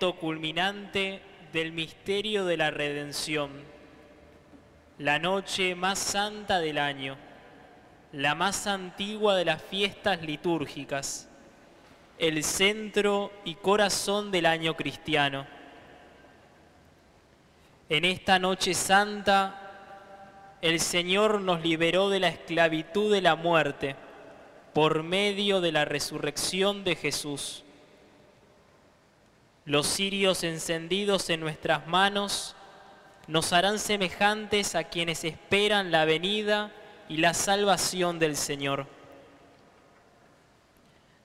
culminante del misterio de la redención, la noche más santa del año, la más antigua de las fiestas litúrgicas, el centro y corazón del año cristiano. En esta noche santa, el Señor nos liberó de la esclavitud de la muerte por medio de la resurrección de Jesús. Los cirios encendidos en nuestras manos nos harán semejantes a quienes esperan la venida y la salvación del Señor.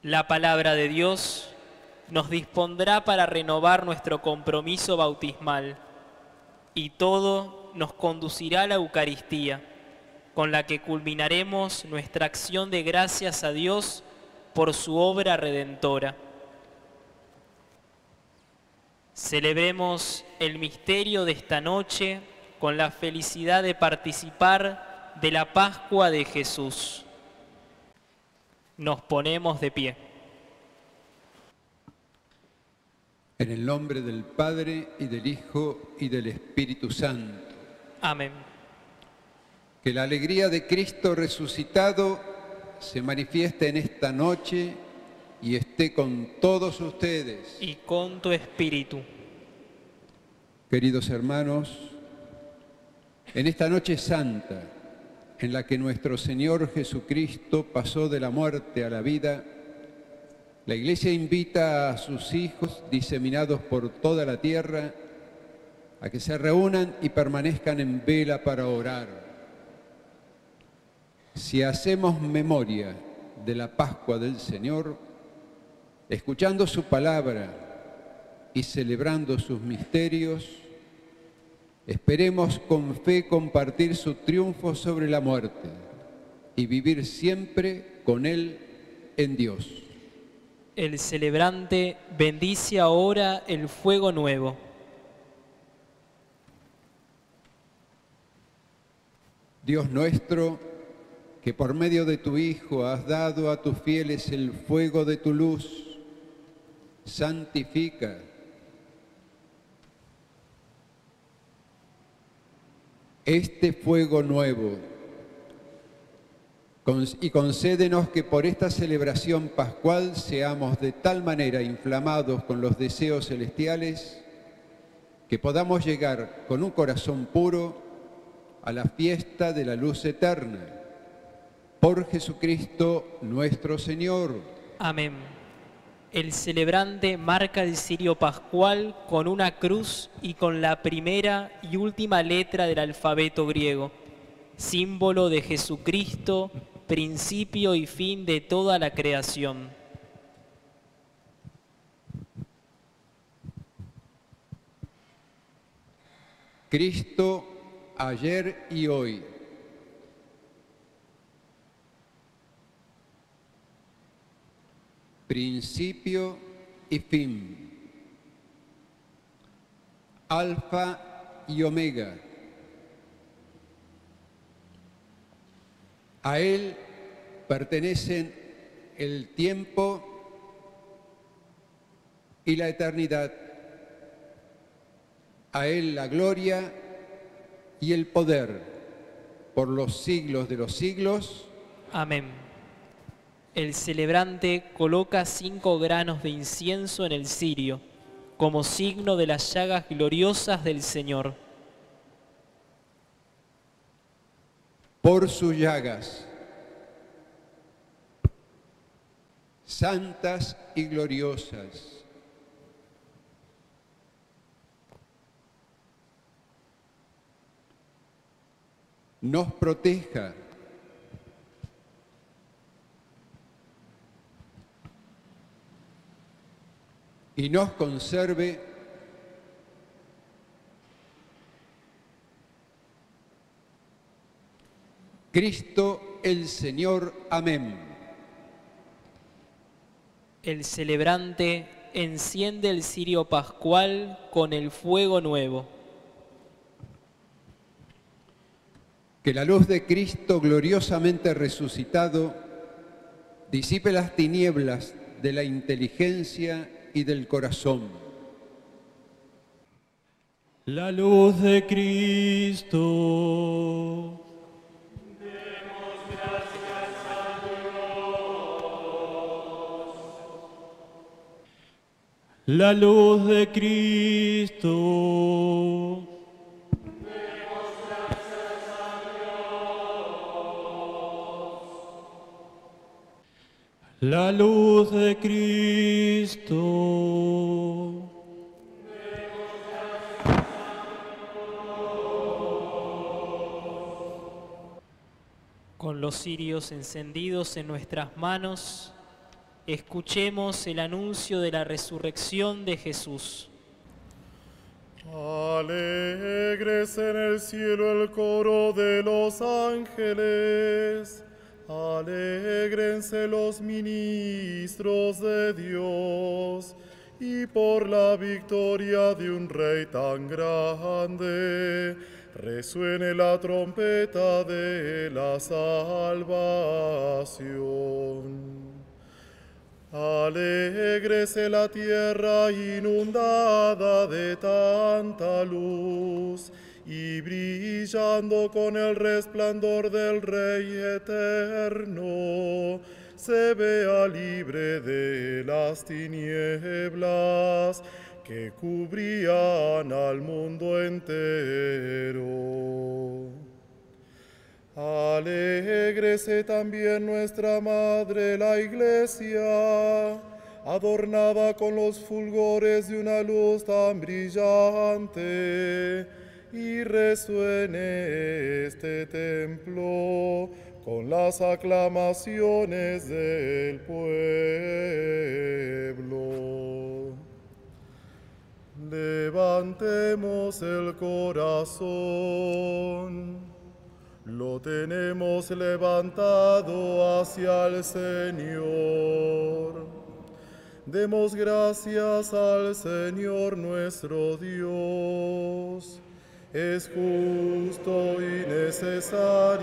La palabra de Dios nos dispondrá para renovar nuestro compromiso bautismal y todo nos conducirá a la Eucaristía, con la que culminaremos nuestra acción de gracias a Dios por su obra redentora. Celebremos el misterio de esta noche con la felicidad de participar de la Pascua de Jesús. Nos ponemos de pie. En el nombre del Padre y del Hijo y del Espíritu Santo. Amén. Que la alegría de Cristo resucitado se manifieste en esta noche y esté con todos ustedes. Y con tu espíritu. Queridos hermanos, en esta noche santa, en la que nuestro Señor Jesucristo pasó de la muerte a la vida, la Iglesia invita a sus hijos diseminados por toda la tierra a que se reúnan y permanezcan en vela para orar. Si hacemos memoria de la Pascua del Señor, escuchando su palabra y celebrando sus misterios, esperemos con fe compartir su triunfo sobre la muerte y vivir siempre con Él en Dios. El celebrante bendice ahora el fuego nuevo Dios nuestro, que por medio de tu Hijo has dado a tus fieles el fuego de tu luz, santifica. Este fuego nuevo y concédenos que por esta celebración pascual seamos de tal manera inflamados con los deseos celestiales que podamos llegar con un corazón puro a la fiesta de la luz eterna. Por Jesucristo nuestro Señor. Amén. El celebrante marca el cirio pascual con una cruz y con la primera y última letra del alfabeto griego, símbolo de Jesucristo, principio y fin de toda la creación. Cristo ayer y hoy. Principio y fin. Alfa y omega. A Él pertenecen el tiempo y la eternidad. A Él la gloria y el poder por los siglos de los siglos. Amén. El celebrante coloca cinco granos de incienso en el cirio, como signo de las llagas gloriosas del Señor. Por sus llagas, santas y gloriosas, nos proteja. Y nos conserve Cristo el Señor. Amén. El celebrante enciende el cirio pascual con el fuego nuevo. Que la luz de Cristo gloriosamente resucitado disipe las tinieblas de la inteligencia y del corazón. La luz de Cristo. La luz de Cristo. La luz de Cristo. Con los cirios encendidos en nuestras manos, escuchemos el anuncio de la resurrección de Jesús. Alegres en el cielo el coro de los ángeles. Alégrense los ministros de Dios y por la victoria de un rey tan grande resuene la trompeta de la salvación. Alégrese la tierra inundada de tanta luz y brillando con el resplandor del Rey eterno, se vea libre de las tinieblas que cubrían al mundo entero. Alégrese también nuestra Madre la Iglesia, adornada con los fulgores de una luz tan brillante, y resuene este templo con las aclamaciones del pueblo. Levantemos el corazón. Lo tenemos levantado hacia el Señor. Demos gracias al Señor nuestro Dios. Es justo y necesario.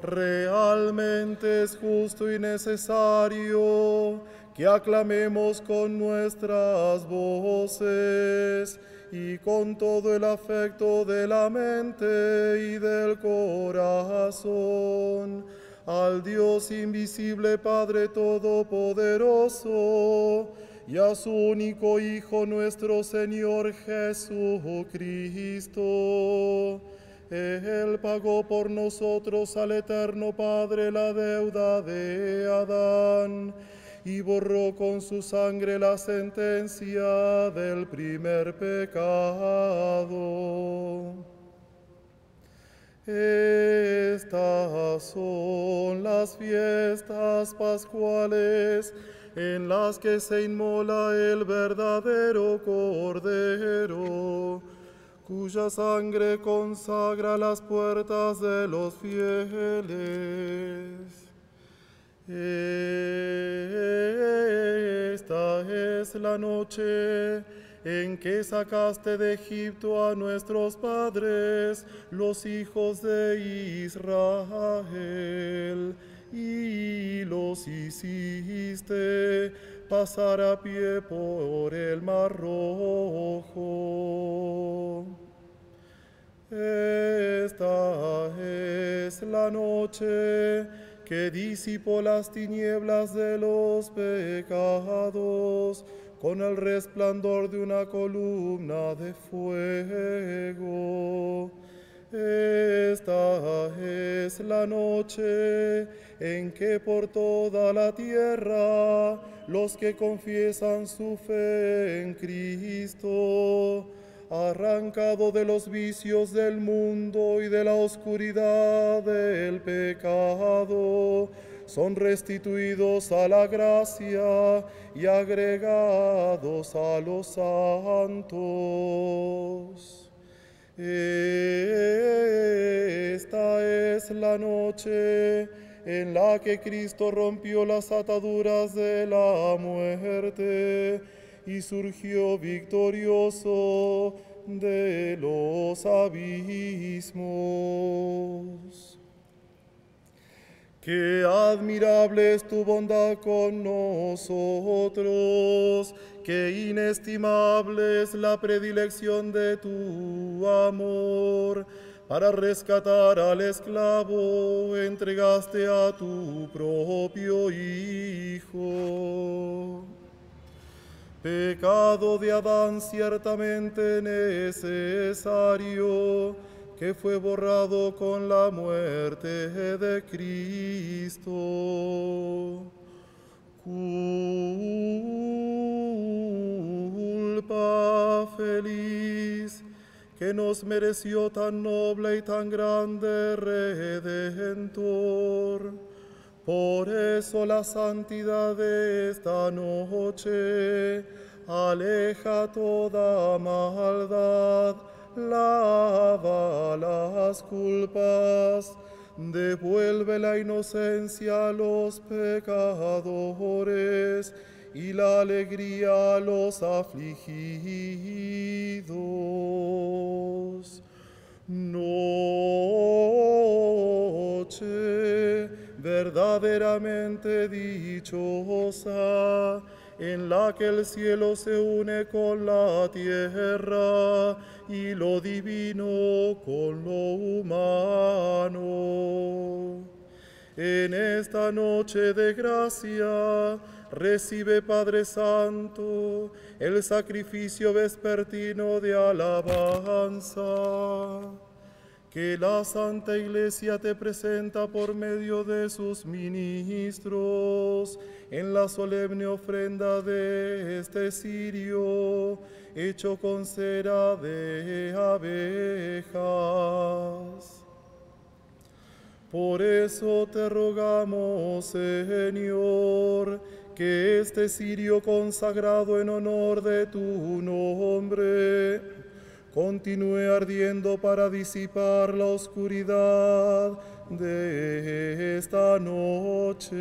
Realmente es justo y necesario que aclamemos con nuestras voces y con todo el afecto de la mente y del corazón al Dios invisible Padre Todopoderoso y a su único Hijo nuestro Señor Jesucristo. Él pagó por nosotros al Eterno Padre la deuda de Adán y borró con su sangre la sentencia del primer pecado. Estas son las fiestas pascuales en las que se inmola el verdadero Cordero, cuya sangre consagra las puertas de los fieles. Esta es la noche en que sacaste de Egipto a nuestros padres, los hijos de Israel, y los hiciste pasar a pie por el mar rojo. Esta es la noche que disipó las tinieblas de los pecados con el resplandor de una columna de fuego. Esta es la noche en que por toda la tierra los que confiesan su fe en Cristo, arrancado de los vicios del mundo y de la oscuridad del pecado, son restituidos a la gracia y agregados a los santos. Esta es la noche en la que Cristo rompió las ataduras de la muerte y surgió victorioso de los abismos. Qué admirable es tu bondad con nosotros, qué inestimable es la predilección de tu amor. Para rescatar al esclavo entregaste a tu propio Hijo. Pecado de Adán ciertamente necesario que fue borrado con la muerte de Cristo. Culpa feliz que nos mereció tan noble y tan grande redentor. Por eso la santidad de esta noche aleja toda maldad lava las culpas, devuelve la inocencia a los pecadores y la alegría a los afligidos. Noche verdaderamente dichosa en la que el cielo se une con la tierra y lo divino con lo humano. En esta noche de gracia recibe Padre Santo el sacrificio vespertino de alabanza que la Santa Iglesia te presenta por medio de sus ministros en la solemne ofrenda de este cirio hecho con cera de abejas. Por eso te rogamos, Señor, que este cirio consagrado en honor de tu nombre, continúe ardiendo para disipar la oscuridad de esta noche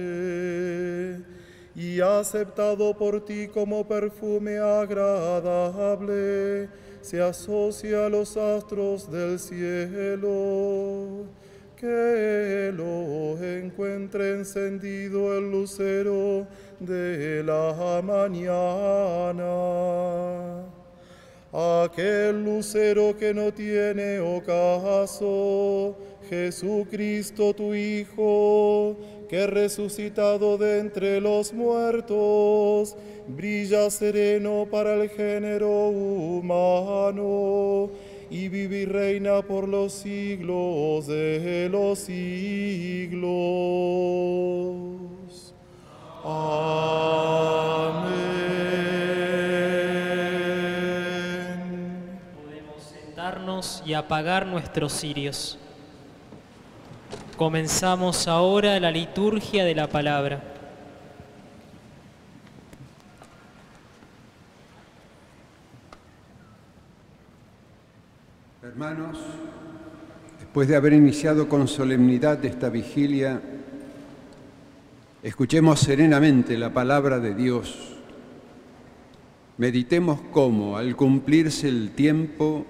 y aceptado por ti como perfume agradable, se asocia a los astros del cielo. Que lo encuentre encendido el lucero de la mañana aquel lucero que no tiene ocaso, Jesucristo tu Hijo, que resucitado de entre los muertos, brilla sereno para el género humano y vive y reina por los siglos de los siglos. Amén. Podemos sentarnos y apagar nuestros cirios. Comenzamos ahora la liturgia de la palabra. Hermanos, después de haber iniciado con solemnidad esta vigilia, escuchemos serenamente la palabra de Dios. Meditemos cómo, al cumplirse el tiempo,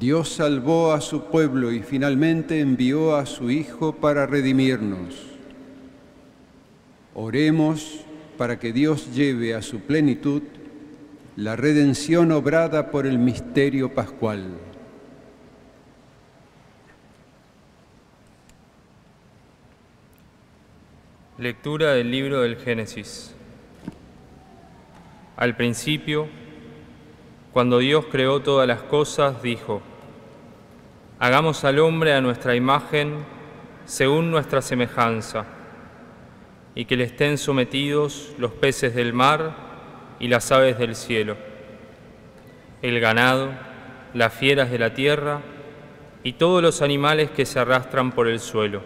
Dios salvó a su pueblo y finalmente envió a su Hijo para redimirnos. Oremos para que Dios lleve a su plenitud la redención obrada por el misterio pascual. Lectura del libro del Génesis. Al principio, cuando Dios creó todas las cosas, dijo, Hagamos al hombre a nuestra imagen, según nuestra semejanza, y que le estén sometidos los peces del mar y las aves del cielo, el ganado, las fieras de la tierra y todos los animales que se arrastran por el suelo.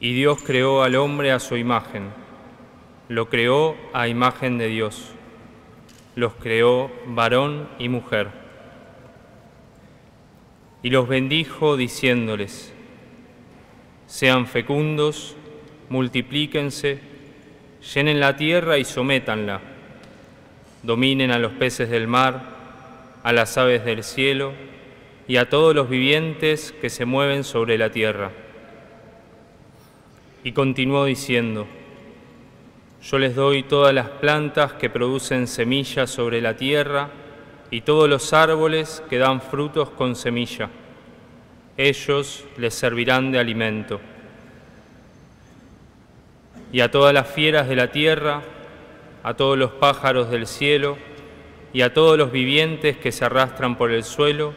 Y Dios creó al hombre a su imagen, lo creó a imagen de Dios, los creó varón y mujer. Y los bendijo diciéndoles, sean fecundos, multiplíquense, llenen la tierra y sométanla, dominen a los peces del mar, a las aves del cielo y a todos los vivientes que se mueven sobre la tierra. Y continuó diciendo, Yo les doy todas las plantas que producen semillas sobre la tierra y todos los árboles que dan frutos con semilla. Ellos les servirán de alimento. Y a todas las fieras de la tierra, a todos los pájaros del cielo y a todos los vivientes que se arrastran por el suelo,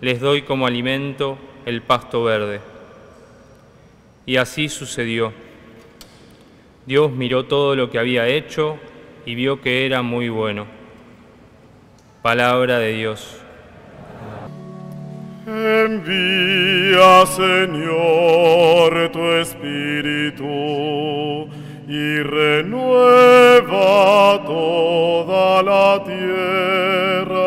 les doy como alimento el pasto verde. Y así sucedió. Dios miró todo lo que había hecho y vio que era muy bueno. Palabra de Dios. Envía, Señor, tu Espíritu y renueva toda la tierra.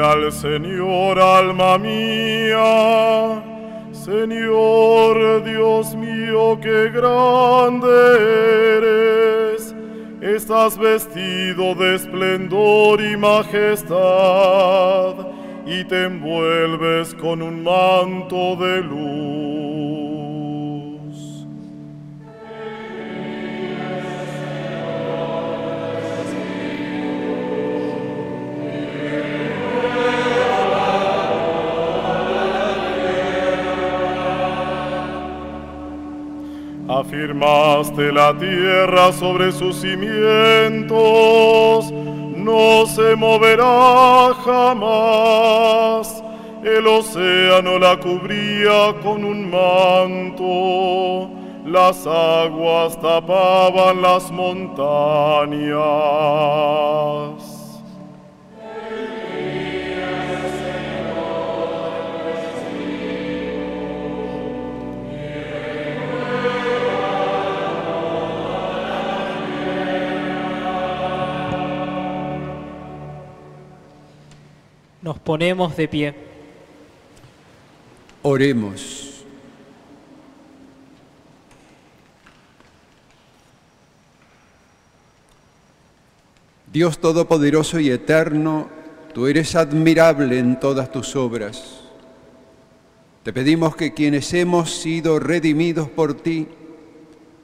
Al Señor, alma mía. Señor Dios mío, qué grande eres. Estás vestido de esplendor y majestad y te envuelves con un manto de luz. Afirmaste la tierra sobre sus cimientos, no se moverá jamás. El océano la cubría con un manto, las aguas tapaban las montañas. Nos ponemos de pie. Oremos. Dios Todopoderoso y Eterno, tú eres admirable en todas tus obras. Te pedimos que quienes hemos sido redimidos por ti,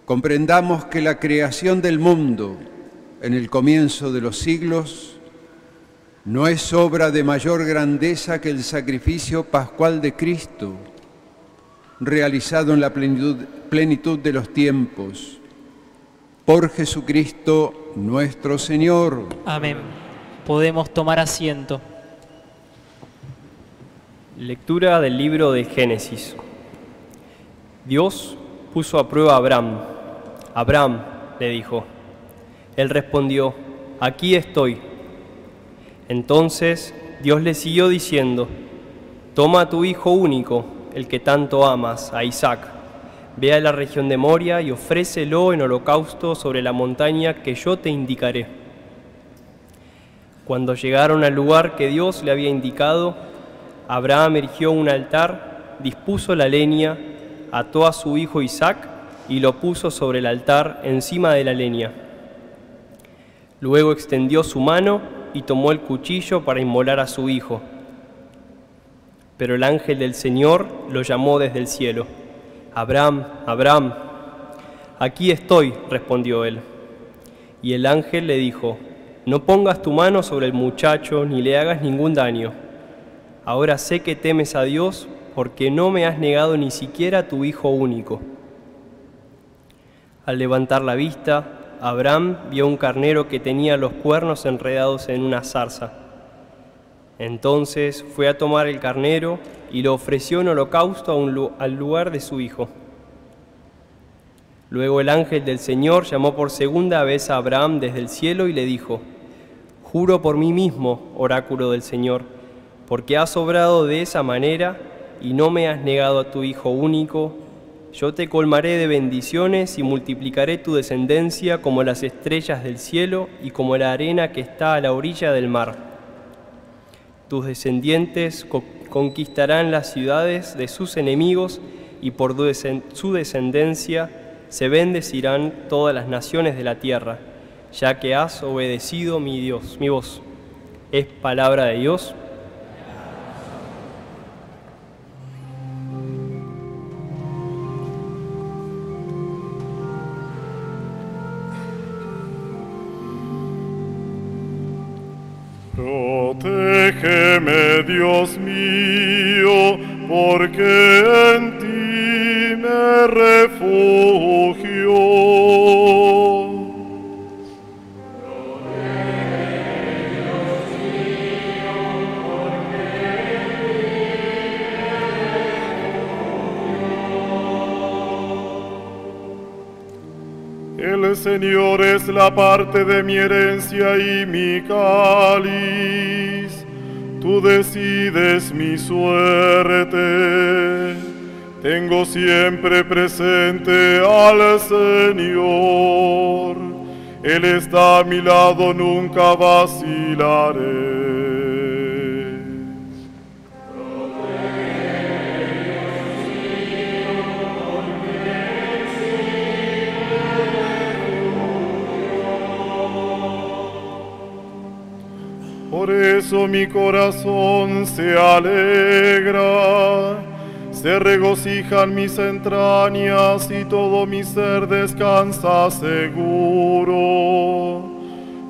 comprendamos que la creación del mundo en el comienzo de los siglos no es obra de mayor grandeza que el sacrificio pascual de Cristo, realizado en la plenitud, plenitud, de los tiempos, por Jesucristo nuestro Señor. Amén. Podemos tomar asiento. Lectura del libro de Génesis. Dios puso a prueba a Abraham. Abraham le dijo. Él respondió, aquí estoy. Entonces Dios le siguió diciendo, Toma a tu hijo único, el que tanto amas, a Isaac, ve a la región de Moria y ofrécelo en holocausto sobre la montaña que yo te indicaré. Cuando llegaron al lugar que Dios le había indicado, Abraham erigió un altar, dispuso la leña, ató a su hijo Isaac y lo puso sobre el altar encima de la leña. Luego extendió su mano y tomó el cuchillo para inmolar a su hijo. Pero el ángel del Señor lo llamó desde el cielo. Abraham, Abraham. Aquí estoy, respondió él. Y el ángel le dijo, no pongas tu mano sobre el muchacho ni le hagas ningún daño. Ahora sé que temes a Dios porque no me has negado ni siquiera tu hijo único. Al levantar la vista, Abraham vio un carnero que tenía los cuernos enredados en una zarza. Entonces fue a tomar el carnero y lo ofreció en holocausto al lugar de su hijo. Luego el ángel del Señor llamó por segunda vez a Abraham desde el cielo y le dijo, Juro por mí mismo, oráculo del Señor, porque has obrado de esa manera y no me has negado a tu Hijo único, yo te colmaré de bendiciones y multiplicaré tu descendencia como las estrellas del cielo y como la arena que está a la orilla del mar. Tus descendientes co- conquistarán las ciudades de sus enemigos y por su descendencia se bendecirán todas las naciones de la tierra, ya que has obedecido mi Dios, mi voz. Es palabra de Dios. Dios mío, porque en ti me refugio. El Señor es la parte de mi herencia y mi cáliz. Tú decides mi suerte. Tengo siempre presente al Señor. Él está a mi lado, nunca vacilaré. Por eso mi corazón se alegra, se regocijan mis entrañas y todo mi ser descansa seguro,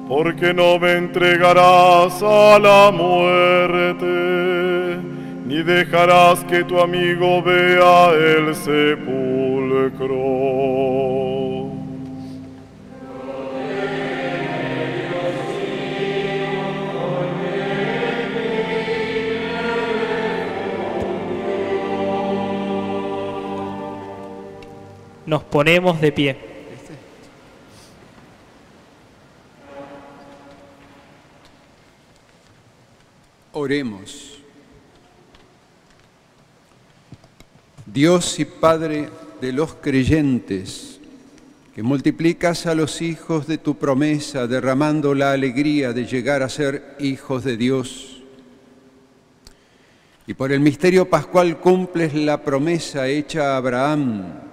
porque no me entregarás a la muerte, ni dejarás que tu amigo vea el sepulcro. Nos ponemos de pie. Oremos. Dios y Padre de los creyentes, que multiplicas a los hijos de tu promesa, derramando la alegría de llegar a ser hijos de Dios. Y por el misterio pascual cumples la promesa hecha a Abraham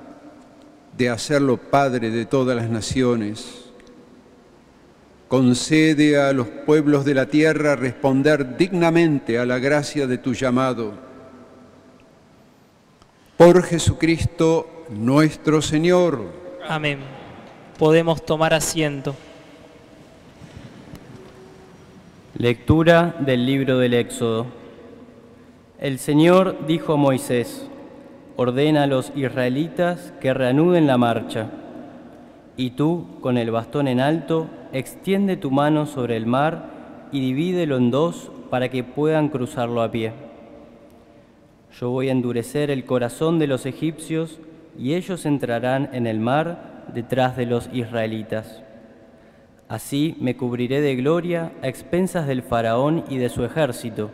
de hacerlo Padre de todas las naciones. Concede a los pueblos de la tierra responder dignamente a la gracia de tu llamado. Por Jesucristo nuestro Señor. Amén. Podemos tomar asiento. Lectura del libro del Éxodo. El Señor dijo a Moisés, ordena a los israelitas que reanuden la marcha. Y tú, con el bastón en alto, extiende tu mano sobre el mar y divídelo en dos para que puedan cruzarlo a pie. Yo voy a endurecer el corazón de los egipcios y ellos entrarán en el mar detrás de los israelitas. Así me cubriré de gloria a expensas del faraón y de su ejército,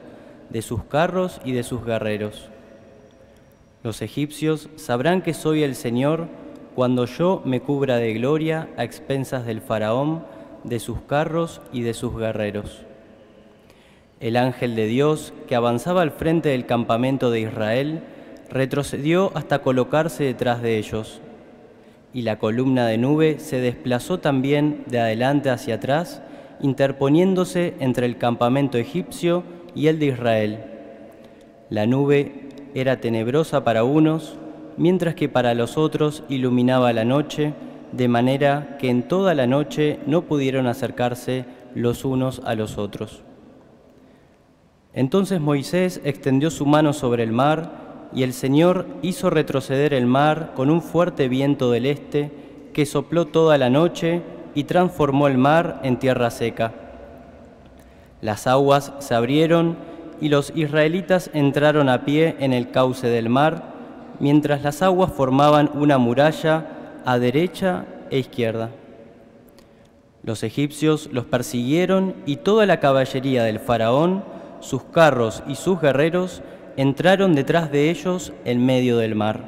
de sus carros y de sus guerreros. Los egipcios sabrán que soy el Señor cuando yo me cubra de gloria a expensas del faraón, de sus carros y de sus guerreros. El ángel de Dios, que avanzaba al frente del campamento de Israel, retrocedió hasta colocarse detrás de ellos. Y la columna de nube se desplazó también de adelante hacia atrás, interponiéndose entre el campamento egipcio y el de Israel. La nube era tenebrosa para unos, mientras que para los otros iluminaba la noche, de manera que en toda la noche no pudieron acercarse los unos a los otros. Entonces Moisés extendió su mano sobre el mar, y el Señor hizo retroceder el mar con un fuerte viento del este, que sopló toda la noche y transformó el mar en tierra seca. Las aguas se abrieron y los israelitas entraron a pie en el cauce del mar, mientras las aguas formaban una muralla a derecha e izquierda. Los egipcios los persiguieron y toda la caballería del faraón, sus carros y sus guerreros entraron detrás de ellos en medio del mar.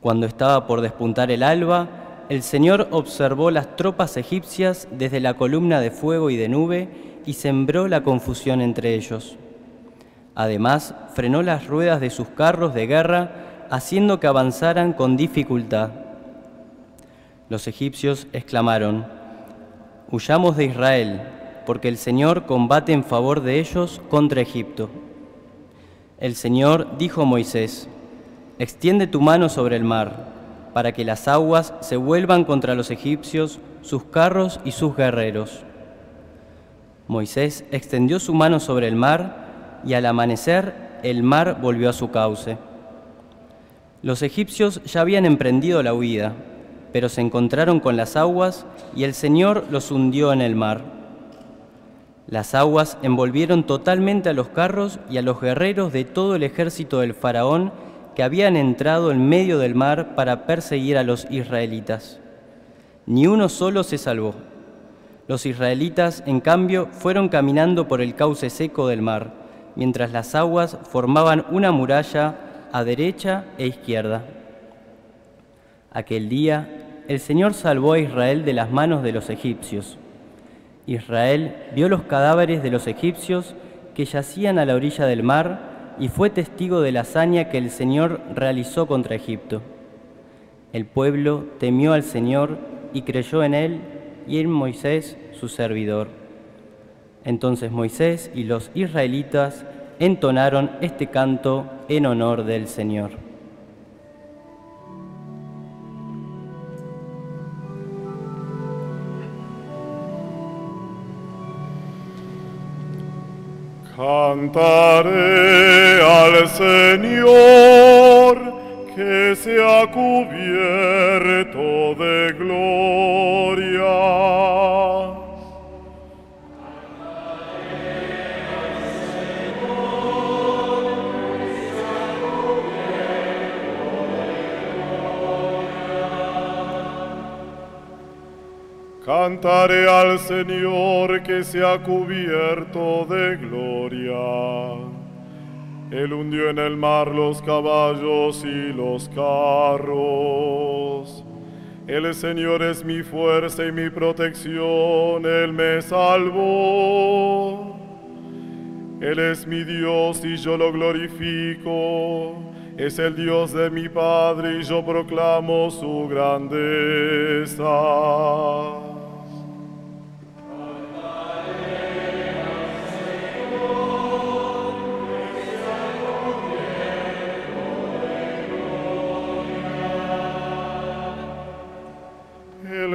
Cuando estaba por despuntar el alba, el Señor observó las tropas egipcias desde la columna de fuego y de nube y sembró la confusión entre ellos. Además, frenó las ruedas de sus carros de guerra, haciendo que avanzaran con dificultad. Los egipcios exclamaron, Huyamos de Israel, porque el Señor combate en favor de ellos contra Egipto. El Señor dijo a Moisés, Extiende tu mano sobre el mar, para que las aguas se vuelvan contra los egipcios, sus carros y sus guerreros. Moisés extendió su mano sobre el mar, y al amanecer el mar volvió a su cauce. Los egipcios ya habían emprendido la huida, pero se encontraron con las aguas y el Señor los hundió en el mar. Las aguas envolvieron totalmente a los carros y a los guerreros de todo el ejército del faraón que habían entrado en medio del mar para perseguir a los israelitas. Ni uno solo se salvó. Los israelitas, en cambio, fueron caminando por el cauce seco del mar, mientras las aguas formaban una muralla a derecha e izquierda. Aquel día, el Señor salvó a Israel de las manos de los egipcios. Israel vio los cadáveres de los egipcios que yacían a la orilla del mar y fue testigo de la hazaña que el Señor realizó contra Egipto. El pueblo temió al Señor y creyó en él y en Moisés, su servidor. Entonces Moisés y los israelitas entonaron este canto en honor del Señor. Cantaré al Señor que se ha cubierto de gloria. Cantaré al Señor que se ha cubierto de gloria. Él hundió en el mar los caballos y los carros. El Señor es mi fuerza y mi protección, Él me salvó. Él es mi Dios y yo lo glorifico. Es el Dios de mi Padre y yo proclamo su grandeza.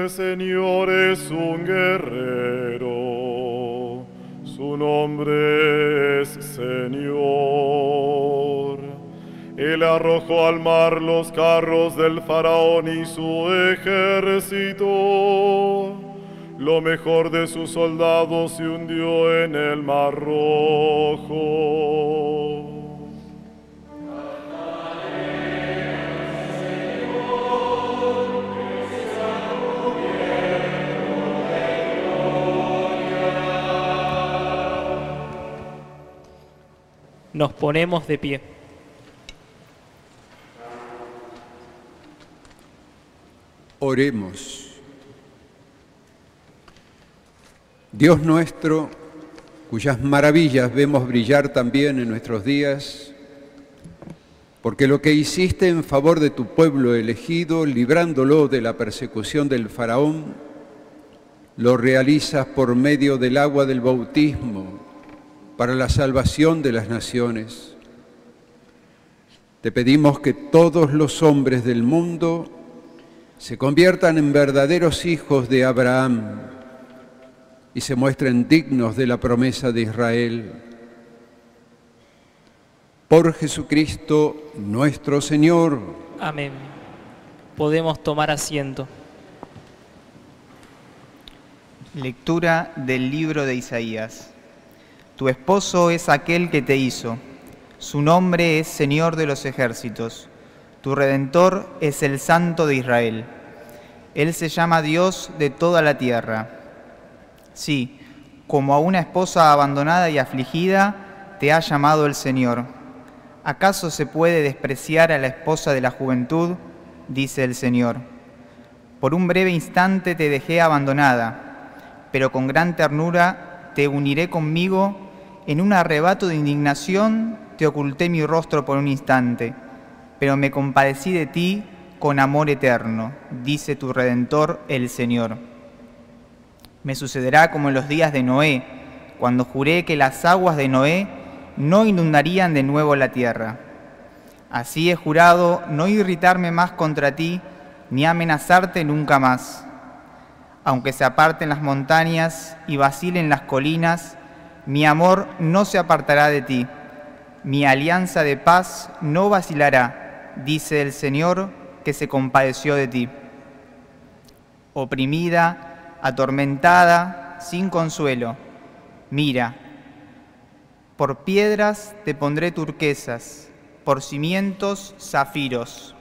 Señor es un guerrero, su nombre es Señor. Él arrojó al mar los carros del faraón y su ejército. Lo mejor de sus soldados se hundió en el mar rojo. Nos ponemos de pie. Oremos. Dios nuestro, cuyas maravillas vemos brillar también en nuestros días, porque lo que hiciste en favor de tu pueblo elegido, librándolo de la persecución del faraón, lo realizas por medio del agua del bautismo para la salvación de las naciones. Te pedimos que todos los hombres del mundo se conviertan en verdaderos hijos de Abraham y se muestren dignos de la promesa de Israel. Por Jesucristo nuestro Señor. Amén. Podemos tomar asiento. Lectura del libro de Isaías. Tu esposo es aquel que te hizo. Su nombre es Señor de los ejércitos. Tu redentor es el Santo de Israel. Él se llama Dios de toda la tierra. Sí, como a una esposa abandonada y afligida, te ha llamado el Señor. ¿Acaso se puede despreciar a la esposa de la juventud? dice el Señor. Por un breve instante te dejé abandonada, pero con gran ternura te uniré conmigo, en un arrebato de indignación te oculté mi rostro por un instante, pero me compadecí de ti con amor eterno, dice tu Redentor el Señor. Me sucederá como en los días de Noé, cuando juré que las aguas de Noé no inundarían de nuevo la tierra. Así he jurado no irritarme más contra ti, ni amenazarte nunca más. Aunque se aparten las montañas y vacilen las colinas, mi amor no se apartará de ti. Mi alianza de paz no vacilará, dice el Señor que se compadeció de ti. Oprimida, atormentada, sin consuelo, mira, por piedras te pondré turquesas, por cimientos zafiros.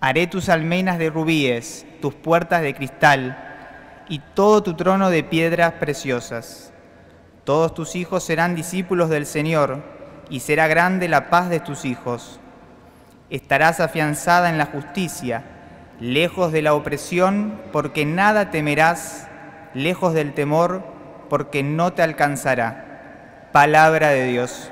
Haré tus almenas de rubíes, tus puertas de cristal, y todo tu trono de piedras preciosas. Todos tus hijos serán discípulos del Señor, y será grande la paz de tus hijos. Estarás afianzada en la justicia, lejos de la opresión, porque nada temerás, lejos del temor, porque no te alcanzará. Palabra de Dios.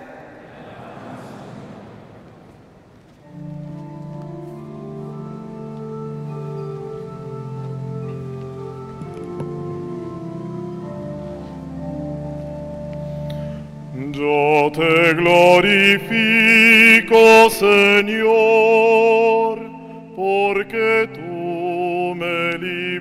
Yo te glorifico, Señor, porque tú me libraste.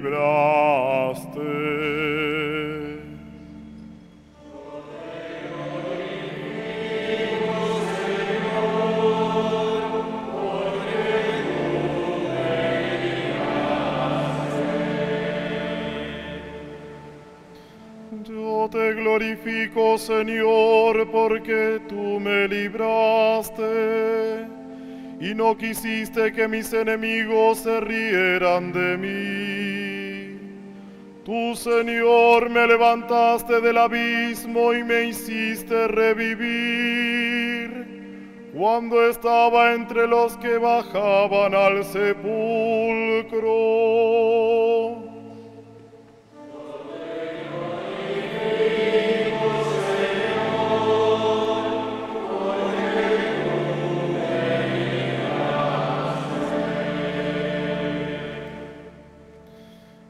Te glorifico, Señor, porque tú me libraste y no quisiste que mis enemigos se rieran de mí. Tú, Señor, me levantaste del abismo y me hiciste revivir cuando estaba entre los que bajaban al sepulcro.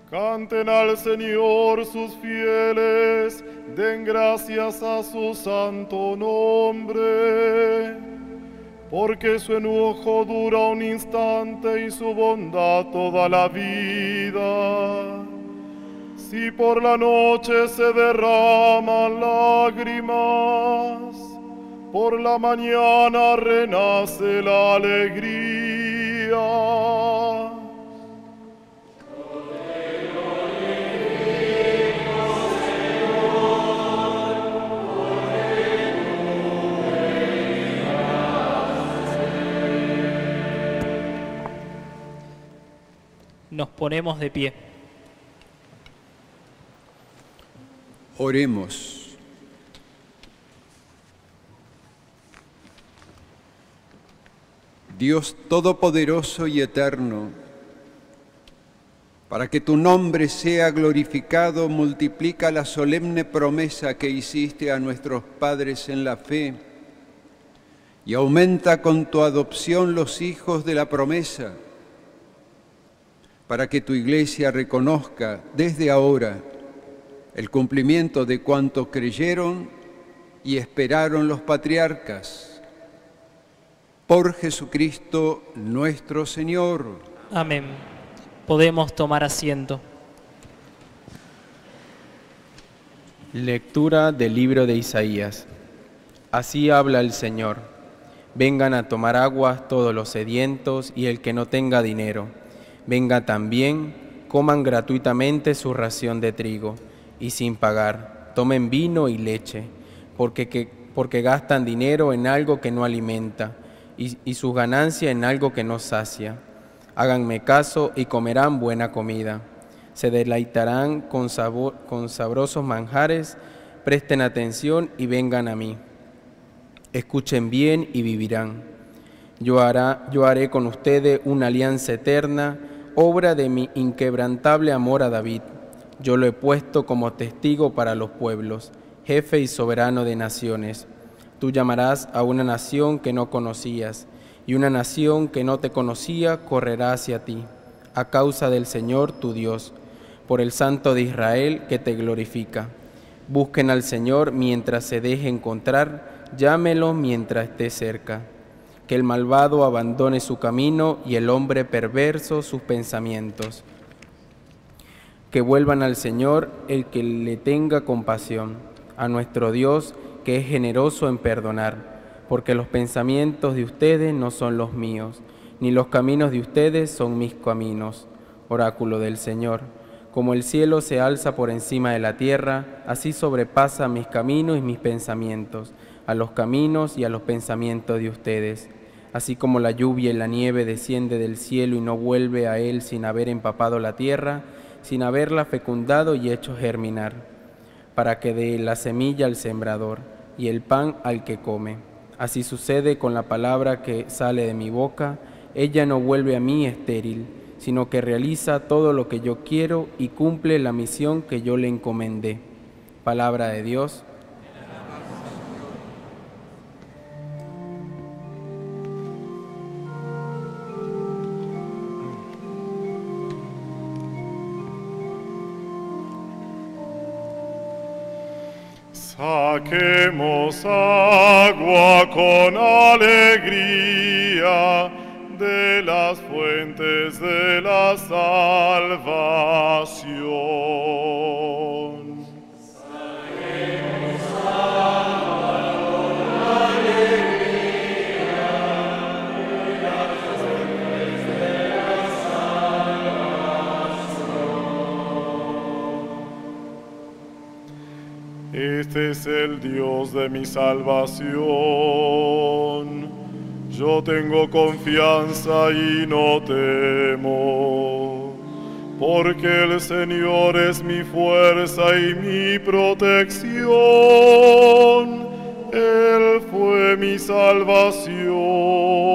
Canten al Señor sus fieles, den gracias a su santo nombre, porque su enojo dura un instante y su bondad toda la vida. Si por la noche se derraman lágrimas, por la mañana renace la alegría. Nos ponemos de pie. Oremos. Dios Todopoderoso y Eterno, para que tu nombre sea glorificado, multiplica la solemne promesa que hiciste a nuestros padres en la fe y aumenta con tu adopción los hijos de la promesa, para que tu iglesia reconozca desde ahora el cumplimiento de cuanto creyeron y esperaron los patriarcas. Por Jesucristo nuestro Señor. Amén. Podemos tomar asiento. Lectura del libro de Isaías. Así habla el Señor. Vengan a tomar aguas todos los sedientos y el que no tenga dinero. Venga también, coman gratuitamente su ración de trigo y sin pagar. Tomen vino y leche, porque, que- porque gastan dinero en algo que no alimenta y, y su ganancia en algo que no sacia. Háganme caso y comerán buena comida. Se deleitarán con, sabor, con sabrosos manjares. Presten atención y vengan a mí. Escuchen bien y vivirán. Yo, haré con ustedes una alianza eterna, obra de mi inquebrantable amor a David. Yo lo he puesto como testigo para los pueblos jefe y soberano de naciones. Tú llamarás a una nación que no conocías, y una nación que no te conocía correrá hacia ti, a causa del Señor tu Dios, por el Santo de Israel que te glorifica. Busquen al Señor mientras se deje encontrar, llámelo mientras esté cerca. Que el malvado abandone su camino y el hombre perverso sus pensamientos. Que vuelvan al Señor el que le tenga compasión, a nuestro Dios que es generoso en perdonar, porque los pensamientos de ustedes no son los míos, ni los caminos de ustedes son mis caminos. Oráculo del Señor. Como el cielo se alza por encima de la tierra, así sobrepasa mis caminos y mis pensamientos, a los caminos y a los pensamientos de ustedes. Así como la lluvia y la nieve desciende del cielo y no vuelve a él sin haber empapado la tierra, sin haberla fecundado y hecho germinar, para que dé la semilla al sembrador y el pan al que come. Así sucede con la palabra que sale de mi boca, ella no vuelve a mí estéril sino que realiza todo lo que yo quiero y cumple la misión que yo le encomendé. Palabra de Dios. Saquemos agua con alegría de las fuentes de la salvación. Este es el Dios de mi salvación. Yo tengo confianza y no temo, porque el Señor es mi fuerza y mi protección. Él fue mi salvación.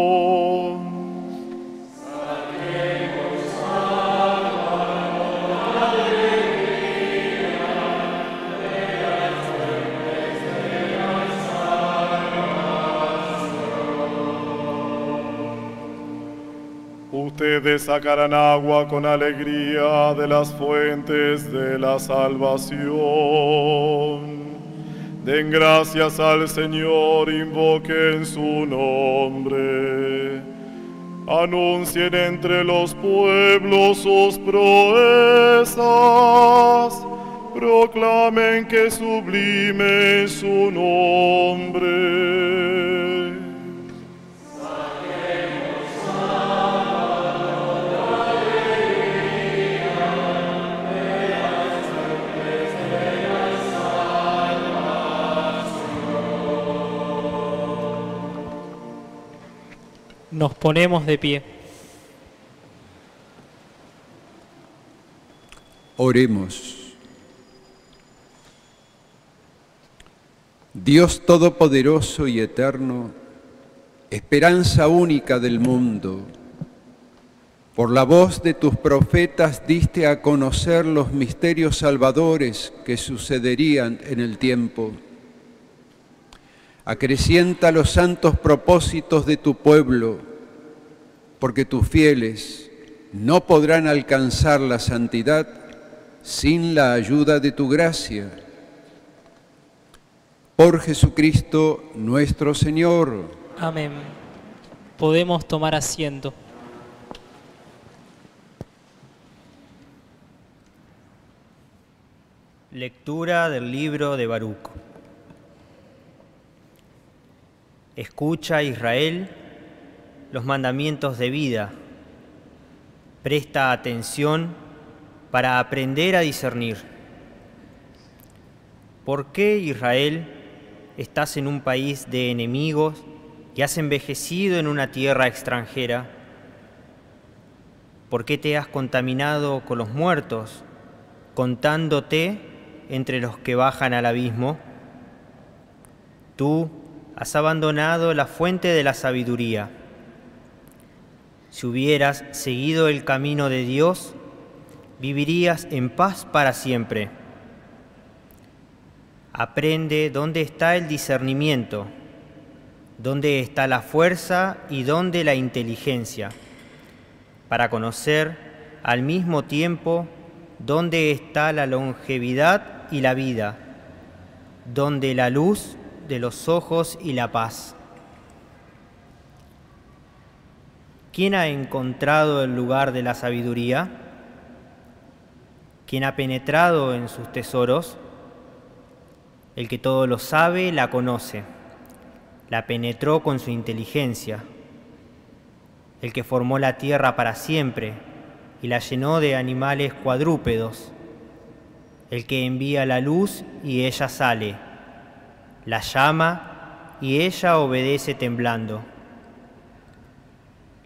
Ustedes sacarán agua con alegría de las fuentes de la salvación. Den gracias al Señor, invoquen su nombre. Anuncien entre los pueblos sus proezas. Proclamen que sublime es su nombre. Nos ponemos de pie. Oremos. Dios Todopoderoso y Eterno, esperanza única del mundo, por la voz de tus profetas diste a conocer los misterios salvadores que sucederían en el tiempo. Acrecienta los santos propósitos de tu pueblo, porque tus fieles no podrán alcanzar la santidad sin la ayuda de tu gracia. Por Jesucristo nuestro Señor. Amén. Podemos tomar asiento. Lectura del libro de Baruch. Escucha, Israel, los mandamientos de vida. Presta atención para aprender a discernir. ¿Por qué, Israel, estás en un país de enemigos y has envejecido en una tierra extranjera? ¿Por qué te has contaminado con los muertos, contándote entre los que bajan al abismo? Tú, has abandonado la fuente de la sabiduría. Si hubieras seguido el camino de Dios, vivirías en paz para siempre. Aprende dónde está el discernimiento, dónde está la fuerza y dónde la inteligencia, para conocer al mismo tiempo dónde está la longevidad y la vida, dónde la luz de los ojos y la paz. ¿Quién ha encontrado el lugar de la sabiduría? ¿Quién ha penetrado en sus tesoros? El que todo lo sabe, la conoce, la penetró con su inteligencia. El que formó la tierra para siempre y la llenó de animales cuadrúpedos. El que envía la luz y ella sale, la llama y ella obedece temblando.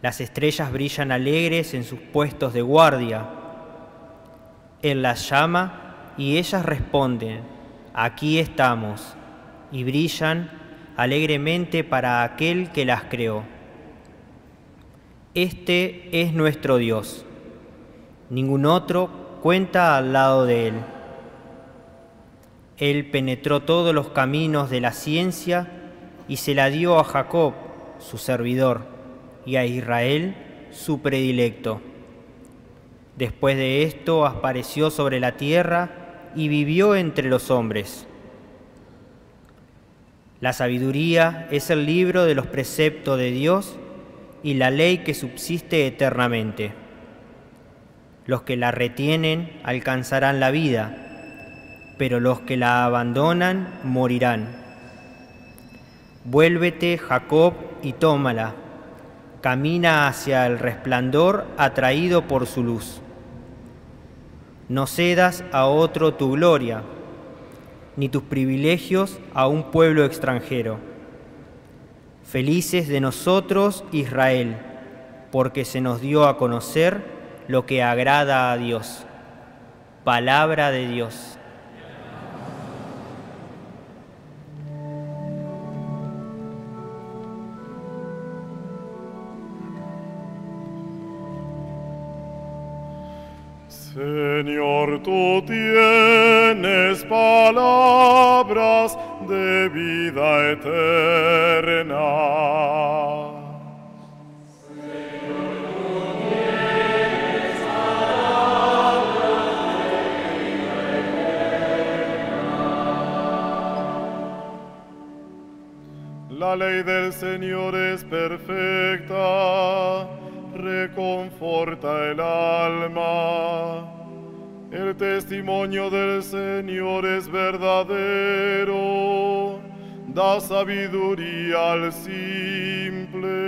Las estrellas brillan alegres en sus puestos de guardia. Él las llama y ellas responden aquí estamos, y brillan alegremente para aquel que las creó. Este es nuestro Dios. Ningún otro cuenta al lado de Él. Él penetró todos los caminos de la ciencia y se la dio a Jacob, su servidor, y a Israel, su predilecto. Después de esto apareció sobre la tierra y vivió entre los hombres. La sabiduría es el libro de los preceptos de Dios y la ley que subsiste eternamente. Los que la retienen alcanzarán la vida, pero los que la abandonan morirán. Vuélvete, Jacob, y tómala. Camina hacia el resplandor atraído por su luz no cedas a otro tu gloria, ni tus privilegios a un pueblo extranjero. Felices de nosotros, Israel, porque se nos dio a conocer lo que agrada a Dios. Palabra de Dios. Señor, tú tienes palabras de vida eterna. La ley del Señor es perfecta reconforta el alma. El testimonio del Señor es verdadero, da sabiduría al simple.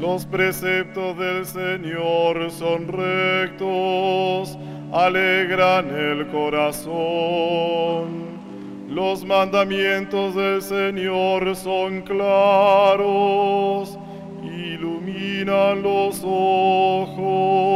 Los preceptos del Señor son rectos, alegran el corazón. Los mandamientos del Señor son claros, iluminan los ojos.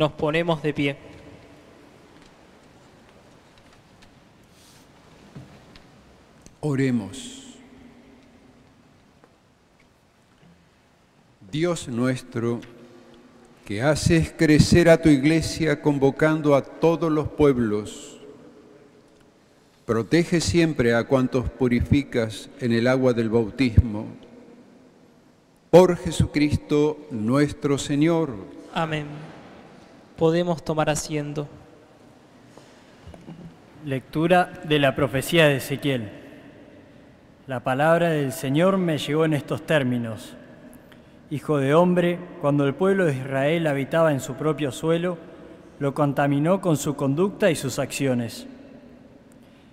nos ponemos de pie. Oremos. Dios nuestro, que haces crecer a tu iglesia convocando a todos los pueblos, protege siempre a cuantos purificas en el agua del bautismo. Por Jesucristo nuestro Señor. Amén podemos tomar asiento. Lectura de la profecía de Ezequiel. La palabra del Señor me llegó en estos términos. Hijo de hombre, cuando el pueblo de Israel habitaba en su propio suelo, lo contaminó con su conducta y sus acciones.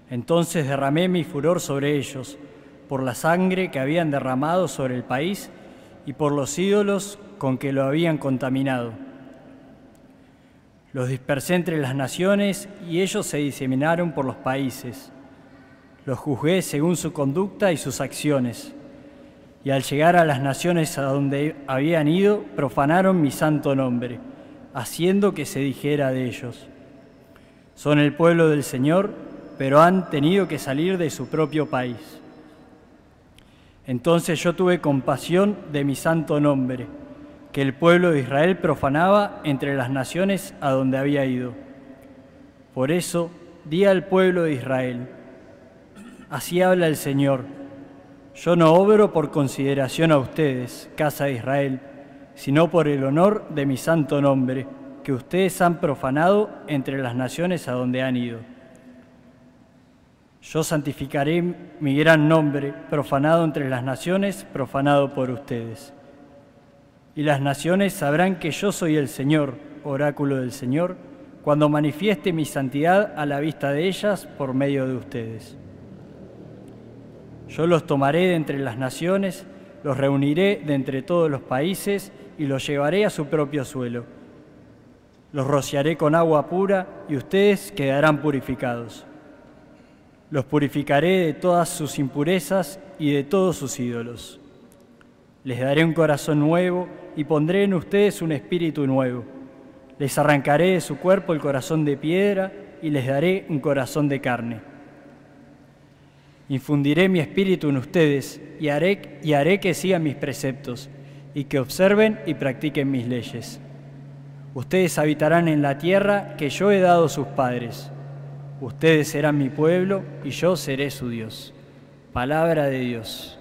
Entonces derramé mi furor sobre ellos, por la sangre que habían derramado sobre el país y por los ídolos con que lo habían contaminado los dispersé entre las naciones y ellos se diseminaron por los países. Los juzgué según su conducta y sus acciones. y al llegar a las naciones a donde habían ido, profanaron mi santo nombre, haciendo que se dijera de ellos. Son el pueblo del Señor, pero han tenido que salir de su propio país. Entonces yo tuve compasión de mi santo nombre, que el pueblo de Israel profanaba entre las naciones a donde había ido. Por eso di al pueblo de Israel, así habla el Señor, yo no obro por consideración a ustedes, casa de Israel, sino por el honor de mi santo nombre, que ustedes han profanado entre las naciones a donde han ido. Yo santificaré mi gran nombre, profanado entre las naciones, profanado por ustedes. Y las naciones sabrán que yo soy el Señor, oráculo del Señor, cuando manifieste mi santidad a la vista de ellas por medio de ustedes. Yo los tomaré de entre las naciones, los reuniré de entre todos los países y los llevaré a su propio suelo. Los rociaré con agua pura y ustedes quedarán purificados. Los purificaré de todas sus impurezas y de todos sus ídolos. Les daré un corazón nuevo y pondré en ustedes un espíritu nuevo. Les arrancaré de su cuerpo el corazón de piedra y les daré un corazón de carne Infundiré mi espíritu en ustedes y haré, y haré que sigan mis preceptos y que observen y practiquen mis leyes. Ustedes habitarán en la tierra que yo he dado a sus padres. Ustedes serán mi pueblo y yo seré su Dios. Palabra de Dios.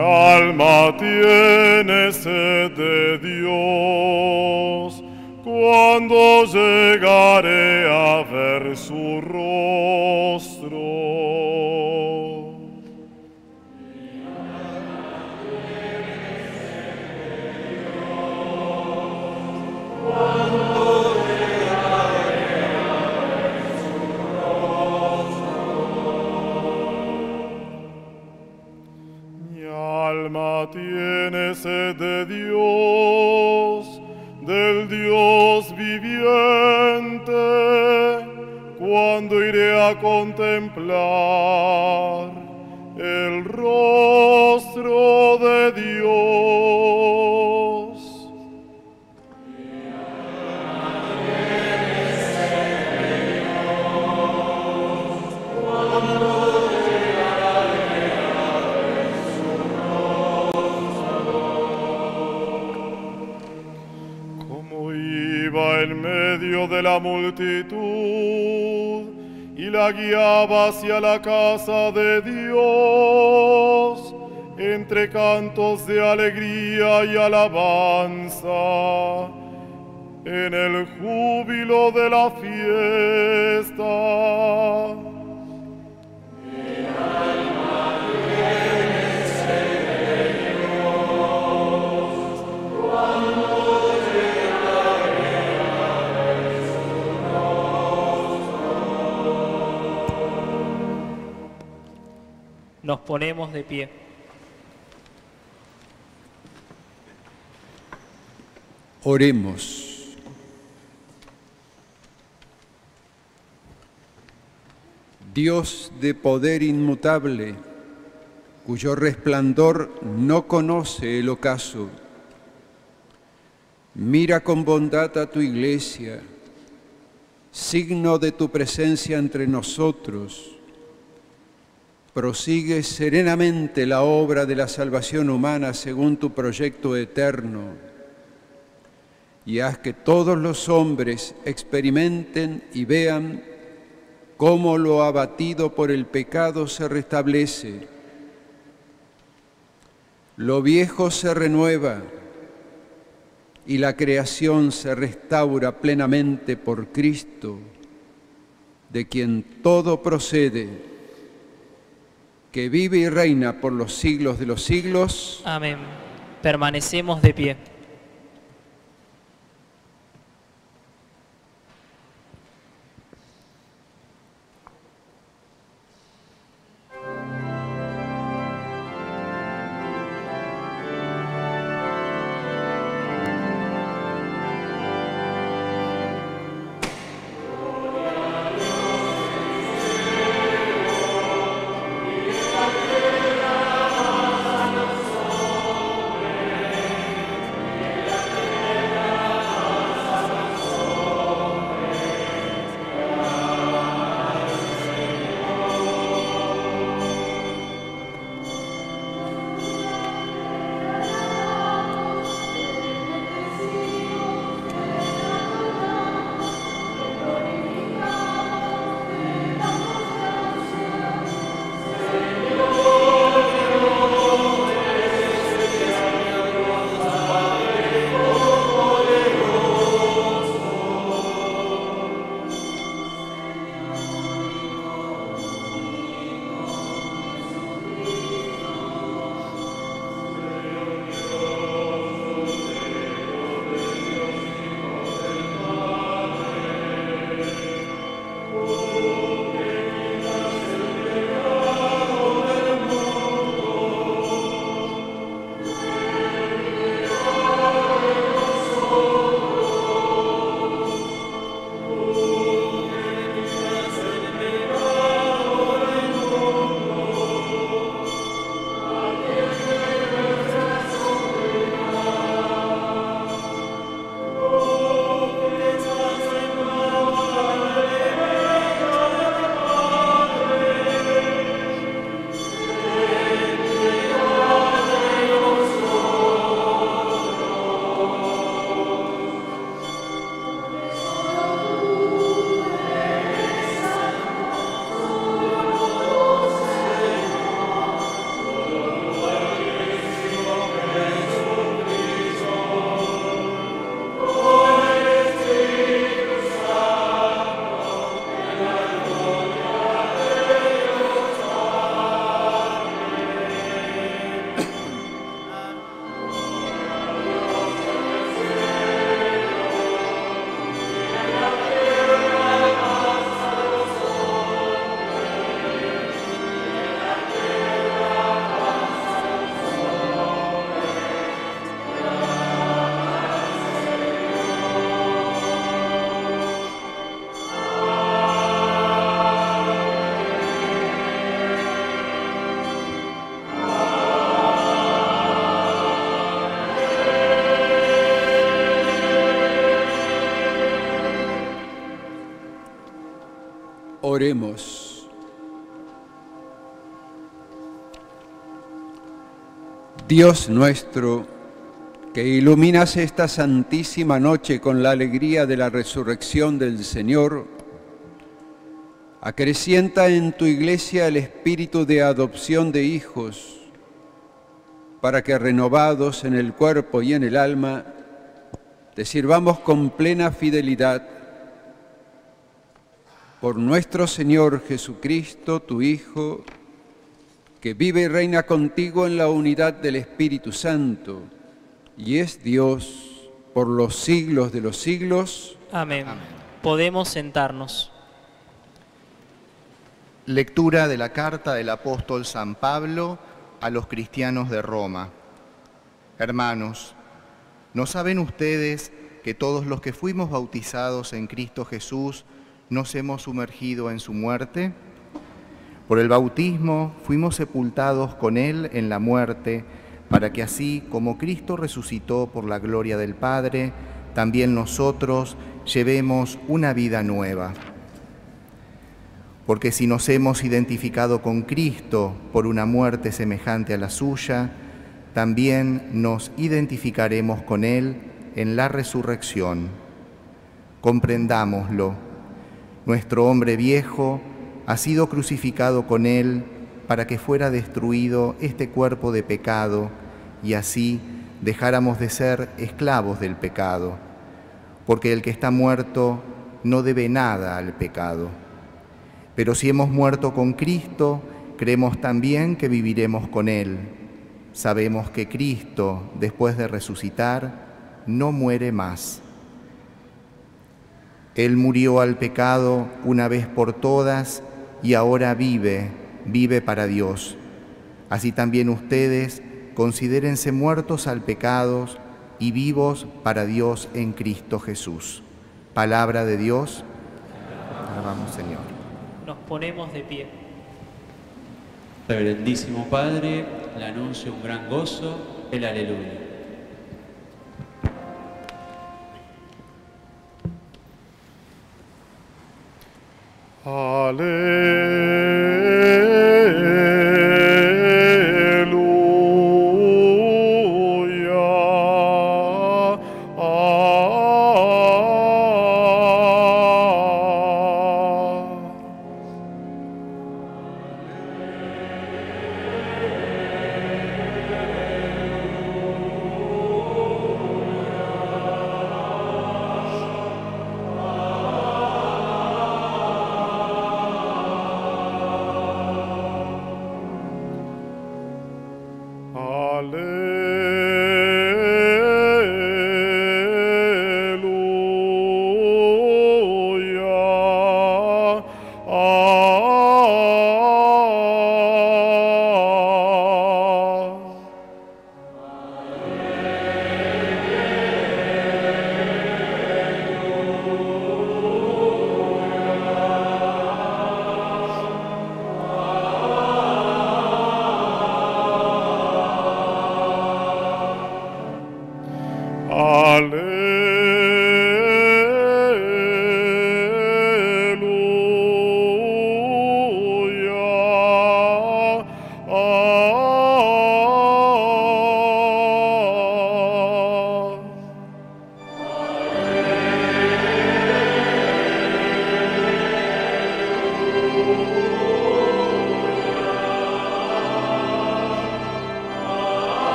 Alma tiene sed de Dios, cuando llegaré a ver su rostro. De Dios, del Dios viviente, cuando iré a contemplar el rostro de Dios. La multitud y la guiaba hacia la casa de Dios entre cantos de alegría y alabanza en el júbilo de la fiesta. Nos ponemos de pie. Oremos. Dios de poder inmutable, cuyo resplandor no conoce el ocaso, mira con bondad a tu iglesia, signo de tu presencia entre nosotros prosigue serenamente la obra de la salvación humana según tu proyecto eterno y haz que todos los hombres experimenten y vean cómo lo abatido por el pecado se restablece, lo viejo se renueva y la creación se restaura plenamente por Cristo, de quien todo procede que vive y reina por los siglos de los siglos. Amén. Permanecemos de pie. Oremos. Dios nuestro, que iluminas esta santísima noche con la alegría de la resurrección del Señor, acrecienta en tu iglesia el espíritu de adopción de hijos, para que renovados en el cuerpo y en el alma, te sirvamos con plena fidelidad. Por nuestro Señor Jesucristo, tu Hijo, que vive y reina contigo en la unidad del Espíritu Santo, y es Dios por los siglos de los siglos. Amén. Podemos sentarnos. Lectura de la carta del apóstol San Pablo a los cristianos de Roma. Hermanos, ¿no saben ustedes que todos los que fuimos bautizados en Cristo Jesús nos hemos sumergido en su muerte? Por el bautismo fuimos sepultados con Él en la muerte, para que así como Cristo resucitó por la gloria del Padre, también nosotros llevemos una vida nueva. Porque si nos hemos identificado con Cristo por una muerte semejante a la suya, también nos identificaremos con Él en la resurrección. Comprendámoslo. Nuestro hombre viejo ha sido crucificado con Él para que fuera destruido este cuerpo de pecado y así dejáramos de ser esclavos del pecado, porque el que está muerto no debe nada al pecado. Pero si hemos muerto con Cristo, creemos también que viviremos con Él. Sabemos que Cristo, después de resucitar, no muere más. Él murió al pecado una vez por todas y ahora vive, vive para Dios. Así también ustedes considérense muertos al pecado y vivos para Dios en Cristo Jesús. Palabra de Dios. Alabamos Señor. Nos ponemos de pie. Reverendísimo Padre, le anuncio un gran gozo, el aleluya. Aleluya.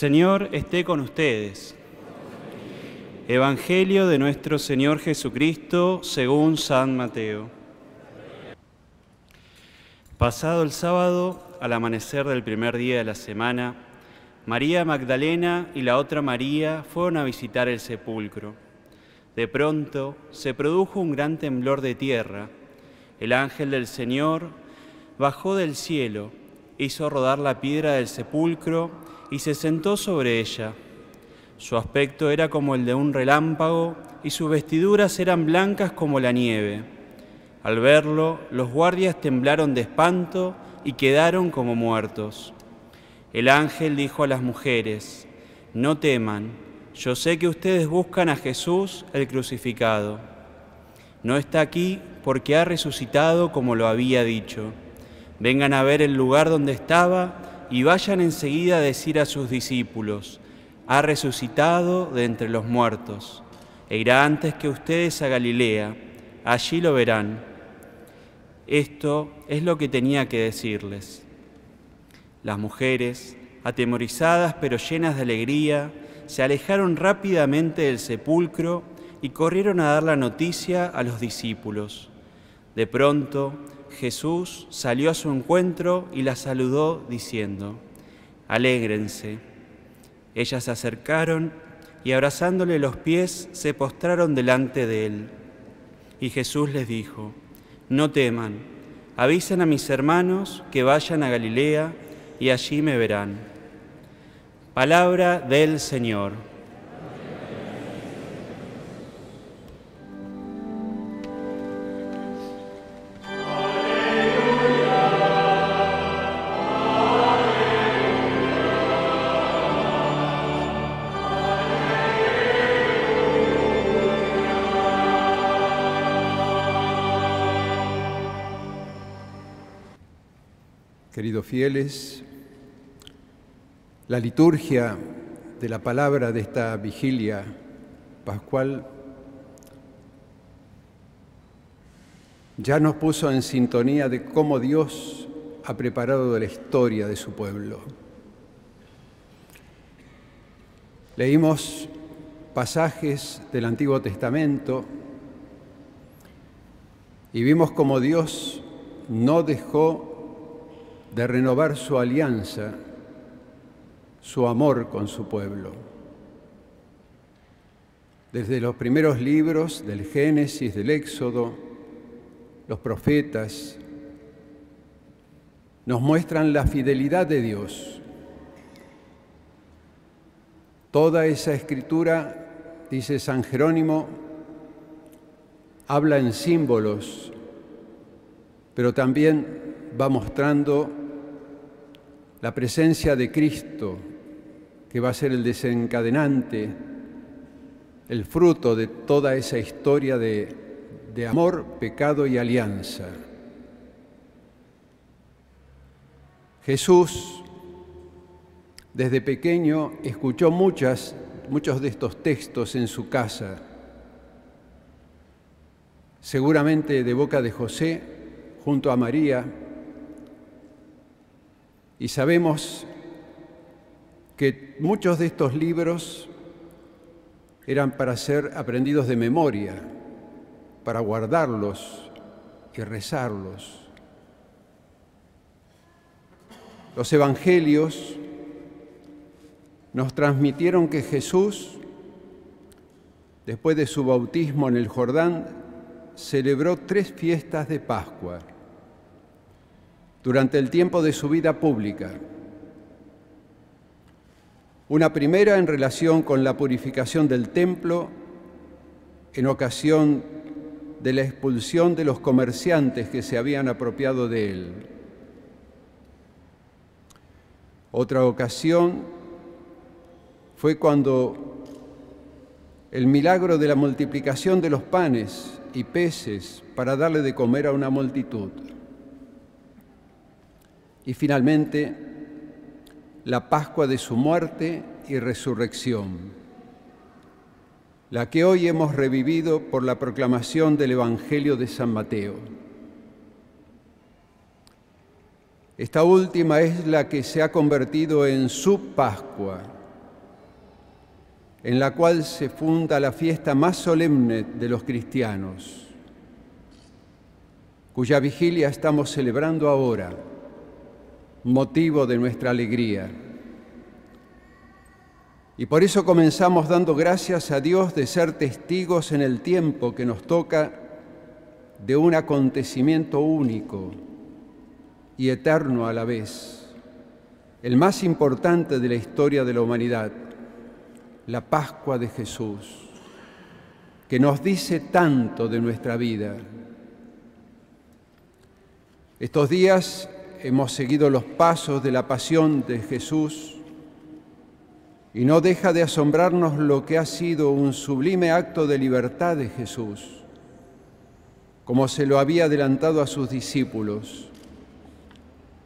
Señor esté con ustedes. Evangelio de nuestro Señor Jesucristo según San Mateo. Pasado el sábado, al amanecer del primer día de la semana, María Magdalena y la otra María fueron a visitar el sepulcro. De pronto se produjo un gran temblor de tierra. El ángel del Señor bajó del cielo, hizo rodar la piedra del sepulcro y se sentó sobre ella. Su aspecto era como el de un relámpago y sus vestiduras eran blancas como la nieve. Al verlo, los guardias temblaron de espanto y quedaron como muertos. El ángel dijo a las mujeres, no teman, yo sé que ustedes buscan a Jesús el crucificado. No está aquí porque ha resucitado como lo había dicho. Vengan a ver el lugar donde estaba y vayan enseguida a decir a sus discípulos, ha resucitado de entre los muertos, e irá antes que ustedes a Galilea, allí lo verán. Esto es lo que tenía que decirles. Las mujeres, atemorizadas pero llenas de alegría, se alejaron rápidamente del sepulcro y corrieron a dar la noticia a los discípulos. De pronto, Jesús salió a su encuentro y las saludó diciendo, Alégrense. Ellas se acercaron y abrazándole los pies se postraron delante de él. Y Jesús les dijo, No teman, avisen a mis hermanos que vayan a Galilea y allí me verán. Palabra del Señor. Fieles, la liturgia de la palabra de esta vigilia pascual ya nos puso en sintonía de cómo Dios ha preparado la historia de su pueblo. Leímos pasajes del Antiguo Testamento y vimos cómo Dios no dejó de renovar su alianza, su amor con su pueblo. Desde los primeros libros del Génesis, del Éxodo, los profetas nos muestran la fidelidad de Dios. Toda esa escritura, dice San Jerónimo, habla en símbolos, pero también va mostrando la presencia de Cristo, que va a ser el desencadenante, el fruto de toda esa historia de, de amor, pecado y alianza. Jesús, desde pequeño, escuchó muchas, muchos de estos textos en su casa, seguramente de boca de José, junto a María, Y sabemos que muchos de estos libros eran para ser aprendidos de memoria, para guardarlos y rezarlos. Los evangelios nos transmitieron que Jesús, después de su bautismo en el Jordán, celebró tres fiestas de Pascua durante el tiempo de su vida pública. Una primera en relación con la purificación del templo en ocasión de la expulsión de los comerciantes que se habían apropiado de él. Otra ocasión fue cuando el milagro de la multiplicación de los panes y peces para darle de comer a una multitud. Y finalmente, la Pascua de su muerte y resurrección, la que hoy hemos revivido por la proclamación del Evangelio de San Mateo. Esta última es la que se ha convertido en su Pascua en la cual se funda la fiesta más solemne de los cristianos, cuya vigilia estamos celebrando ahora, motivo de nuestra alegría. Y por eso comenzamos dando gracias a Dios de ser testigos en el tiempo que nos toca de un acontecimiento único y eterno a la vez, el más importante de la historia de la humanidad la Pascua de Jesús, que nos dice tanto de nuestra vida. Estos días hemos seguido los pasos de la pasión de Jesús y no deja de asombrarnos lo que ha sido un sublime acto de libertad de Jesús, como se lo había adelantado a sus discípulos.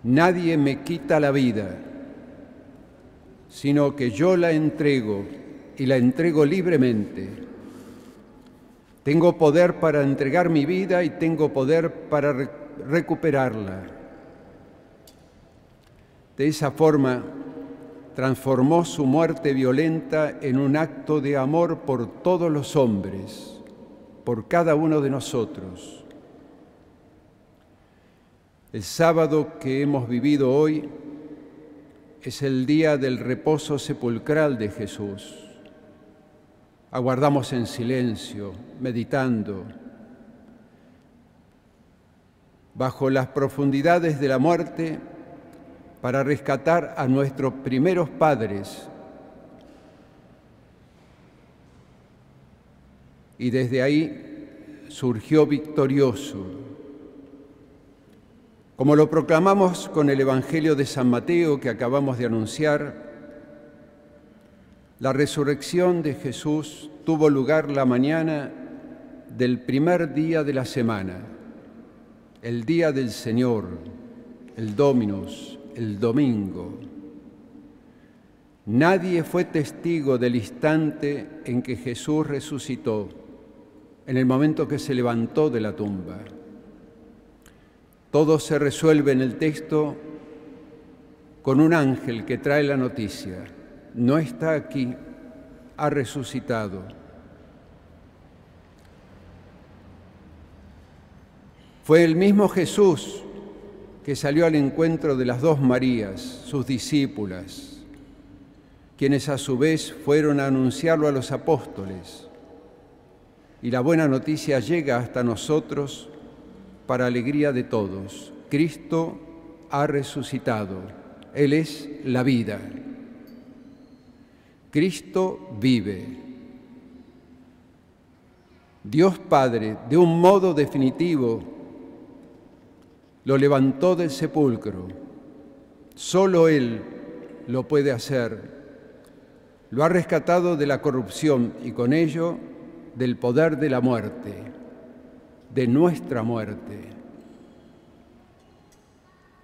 Nadie me quita la vida, sino que yo la entrego y la entrego libremente. Tengo poder para entregar mi vida y tengo poder para recuperarla. De esa forma, transformó su muerte violenta en un acto de amor por todos los hombres, por cada uno de nosotros. El sábado que hemos vivido hoy es el día del reposo sepulcral de Jesús aguardamos en silencio, meditando, bajo las profundidades de la muerte para rescatar a nuestros primeros padres y desde ahí surgió victorioso. Como lo proclamamos con el Evangelio de San Mateo que acabamos de anunciar, la resurrección de Jesús tuvo lugar la mañana del primer día de la semana, el día del Señor, el Dominus, el domingo. Nadie fue testigo del instante en que Jesús resucitó, en el momento que se levantó de la tumba. Todo se resuelve en el texto con un ángel que trae la noticia no está aquí, ha resucitado. Fue el mismo Jesús que salió al encuentro de las dos Marías, sus discípulas, quienes a su vez fueron a anunciarlo a los apóstoles. Y la buena noticia llega hasta nosotros para alegría de todos. Cristo ha resucitado. Él es la vida. Cristo vive. Dios Padre, de un modo definitivo, lo levantó del sepulcro. Solo Él lo puede hacer. Lo ha rescatado de la corrupción y con ello del poder de la muerte, de nuestra muerte.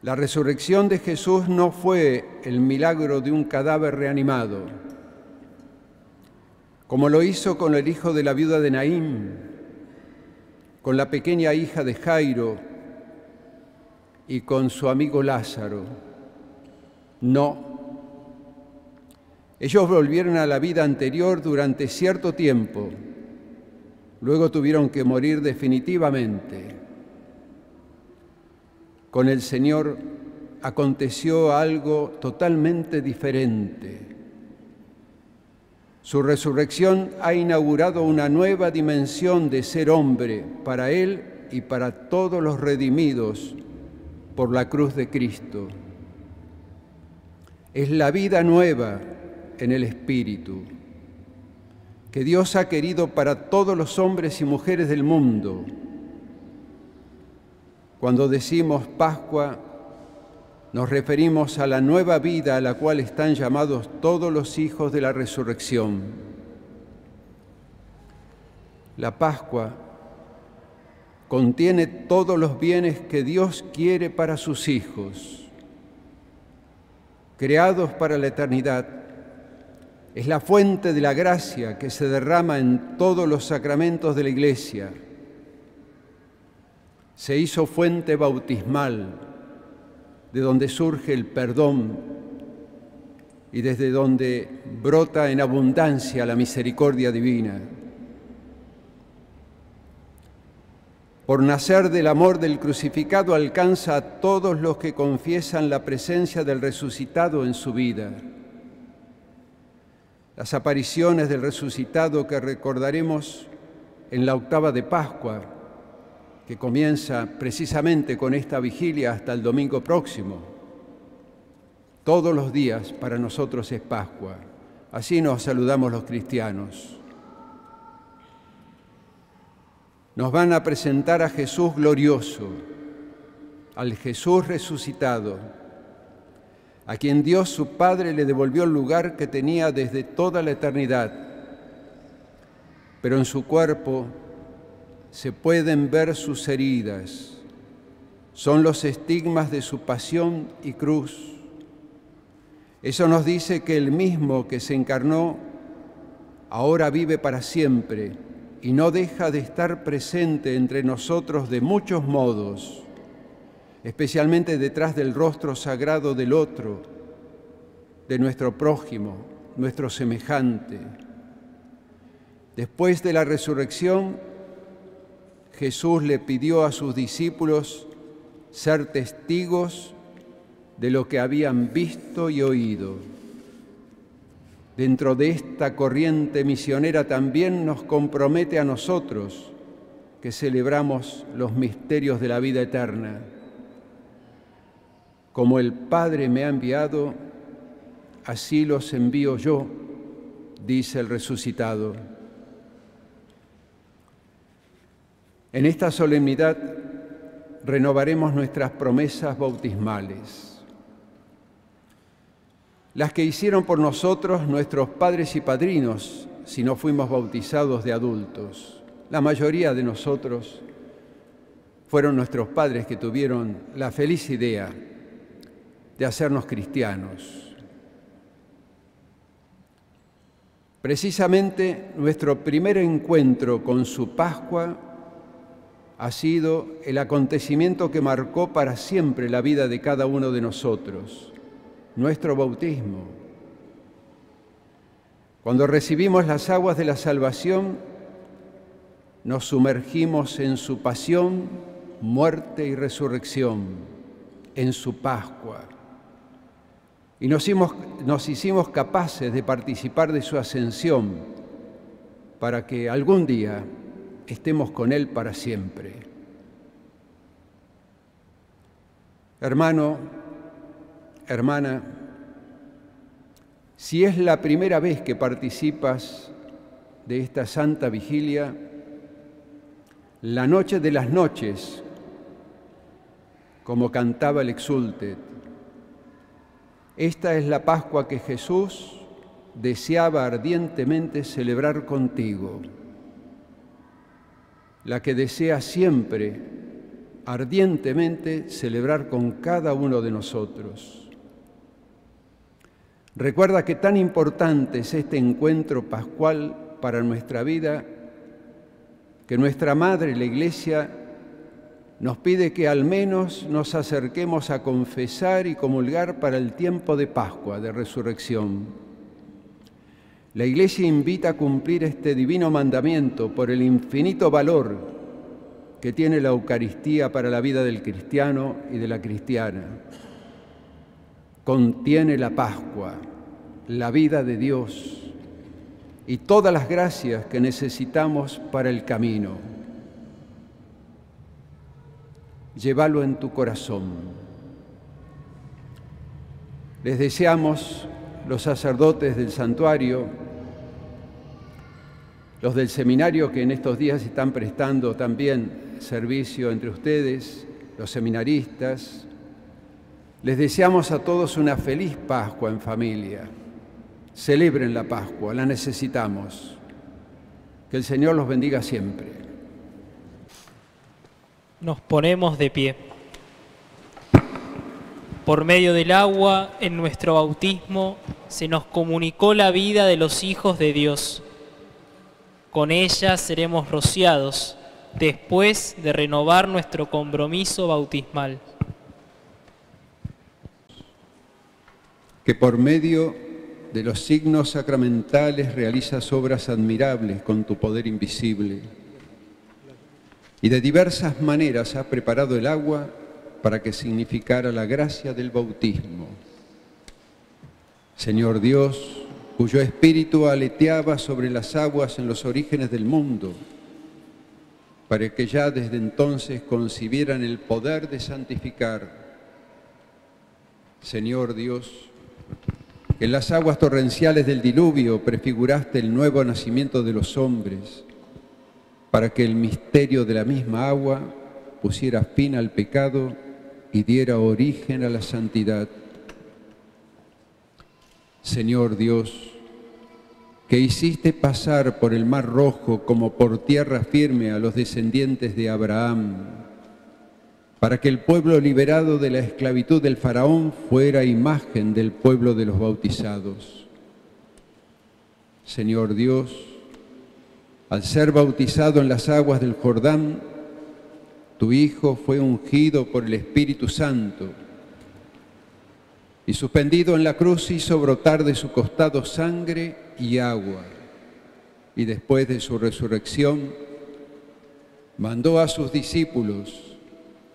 La resurrección de Jesús no fue el milagro de un cadáver reanimado como lo hizo con el hijo de la viuda de Naín, con la pequeña hija de Jairo y con su amigo Lázaro. No. Ellos volvieron a la vida anterior durante cierto tiempo, luego tuvieron que morir definitivamente. Con el Señor aconteció algo totalmente diferente. Su resurrección ha inaugurado una nueva dimensión de ser hombre para Él y para todos los redimidos por la cruz de Cristo. Es la vida nueva en el Espíritu que Dios ha querido para todos los hombres y mujeres del mundo. Cuando decimos Pascua, nos referimos a la nueva vida a la cual están llamados todos los hijos de la resurrección. La Pascua contiene todos los bienes que Dios quiere para sus hijos, creados para la eternidad. Es la fuente de la gracia que se derrama en todos los sacramentos de la Iglesia. Se hizo fuente bautismal, de donde surge el perdón y desde donde brota en abundancia la misericordia divina. Por nacer del amor del crucificado alcanza a todos los que confiesan la presencia del resucitado en su vida. Las apariciones del resucitado que recordaremos en la octava de Pascua, que comienza precisamente con esta vigilia hasta el domingo próximo. Todos los días para nosotros es Pascua. Así nos saludamos los cristianos. Nos van a presentar a Jesús glorioso, al Jesús resucitado, a quien Dios su Padre le devolvió el lugar que tenía desde toda la eternidad, pero en su cuerpo se pueden ver sus heridas, son los estigmas de su pasión y cruz. Eso nos dice que el mismo que se encarnó ahora vive para siempre y no deja de estar presente entre nosotros de muchos modos, especialmente detrás del rostro sagrado del otro, de nuestro prójimo, nuestro semejante. Después de la resurrección, Jesús le pidió a sus discípulos ser testigos de lo que habían visto y oído. Dentro de esta corriente misionera también nos compromete a nosotros que celebramos los misterios de la vida eterna. Como el Padre me ha enviado, así los envío yo, dice el resucitado. En esta solemnidad renovaremos nuestras promesas bautismales, las que hicieron por nosotros nuestros padres y padrinos si no fuimos bautizados de adultos. La mayoría de nosotros fueron nuestros padres que tuvieron la feliz idea de hacernos cristianos. Precisamente nuestro primer encuentro con su Pascua ha sido el acontecimiento que marcó para siempre la vida de cada uno de nosotros, nuestro bautismo. Cuando recibimos las aguas de la salvación, nos sumergimos en su pasión, muerte y resurrección, en su Pascua. Y nos hicimos, capaces de participar de su ascensión para que algún día estemos con Él para siempre. Hermano, hermana, si es la primera vez que participas de esta santa vigilia, la noche de las noches, como cantaba el exulte, esta es la Pascua que Jesús deseaba ardientemente celebrar contigo la que desea siempre, ardientemente, celebrar con cada uno de nosotros. Recuerda que tan importante es este encuentro pascual para nuestra vida, que nuestra Madre, la Iglesia, nos pide que al menos nos acerquemos a confesar y comulgar para el tiempo de Pascua, de resurrección. La Iglesia invita a cumplir este divino mandamiento por el infinito valor que tiene la Eucaristía para la vida del cristiano y de la cristiana. Contiene la Pascua, la vida de Dios y todas las gracias que necesitamos para el camino llévalo en tu corazón. Les deseamos los sacerdotes del santuario, los del seminario que en estos días están prestando también servicio entre ustedes, los seminaristas. Les deseamos a todos una feliz Pascua en familia. Celebren la Pascua, la necesitamos. Que el Señor los bendiga siempre nos ponemos de pie. Por medio del agua, en nuestro bautismo, se nos comunicó la vida de los hijos de Dios. Con ella seremos rociados después de renovar nuestro compromiso bautismal. Que por medio de los signos sacramentales realizas obras admirables con tu poder invisible y de diversas maneras ha preparado el agua para que significara la gracia del bautismo. Señor Dios, cuyo espíritu aleteaba sobre las aguas en los orígenes del mundo, para que ya desde entonces concibieran el poder de santificar. Señor Dios, en las aguas torrenciales del diluvio prefiguraste el nuevo nacimiento de los hombres, para que el misterio de la misma agua pusiera fin al pecado y diera origen a la santidad. Señor Dios, que hiciste pasar por el mar rojo como por tierra firme a los descendientes de Abraham, para que el pueblo liberado de la esclavitud del faraón fuera imagen del pueblo de los bautizados. Señor Dios, al ser bautizado en las aguas del Jordán, tu Hijo fue ungido por el Espíritu Santo y suspendido en la cruz hizo brotar de su costado sangre y agua. Y después de su resurrección, mandó a sus discípulos,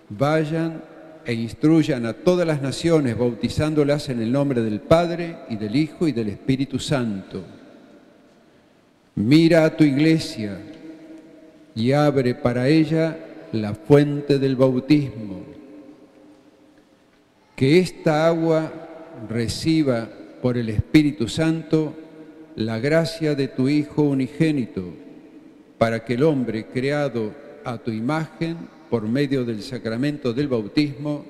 vayan e instruyan a todas las naciones, bautizándolas en el nombre del Padre y del Hijo y del Espíritu Santo Mira a tu iglesia y abre para ella la fuente del bautismo. Que esta agua reciba por el Espíritu Santo la gracia de tu Hijo unigénito, para que el hombre creado a tu imagen por medio del sacramento del bautismo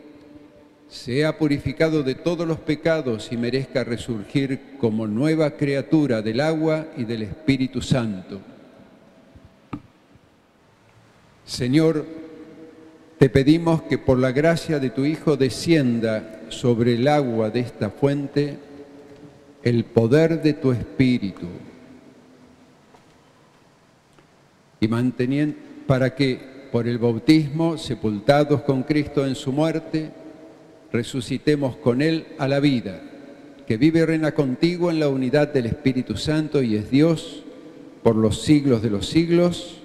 sea purificado de todos los pecados y merezca resurgir como nueva criatura del agua y del Espíritu Santo. Señor, te pedimos que por la gracia de tu Hijo descienda sobre el agua de esta fuente el poder de tu Espíritu y manteniendo para que por el bautismo, sepultados con Cristo en su muerte, resucitemos con Él a la vida, que vive y reina contigo en la unidad del Espíritu Santo y es Dios por los siglos de los siglos.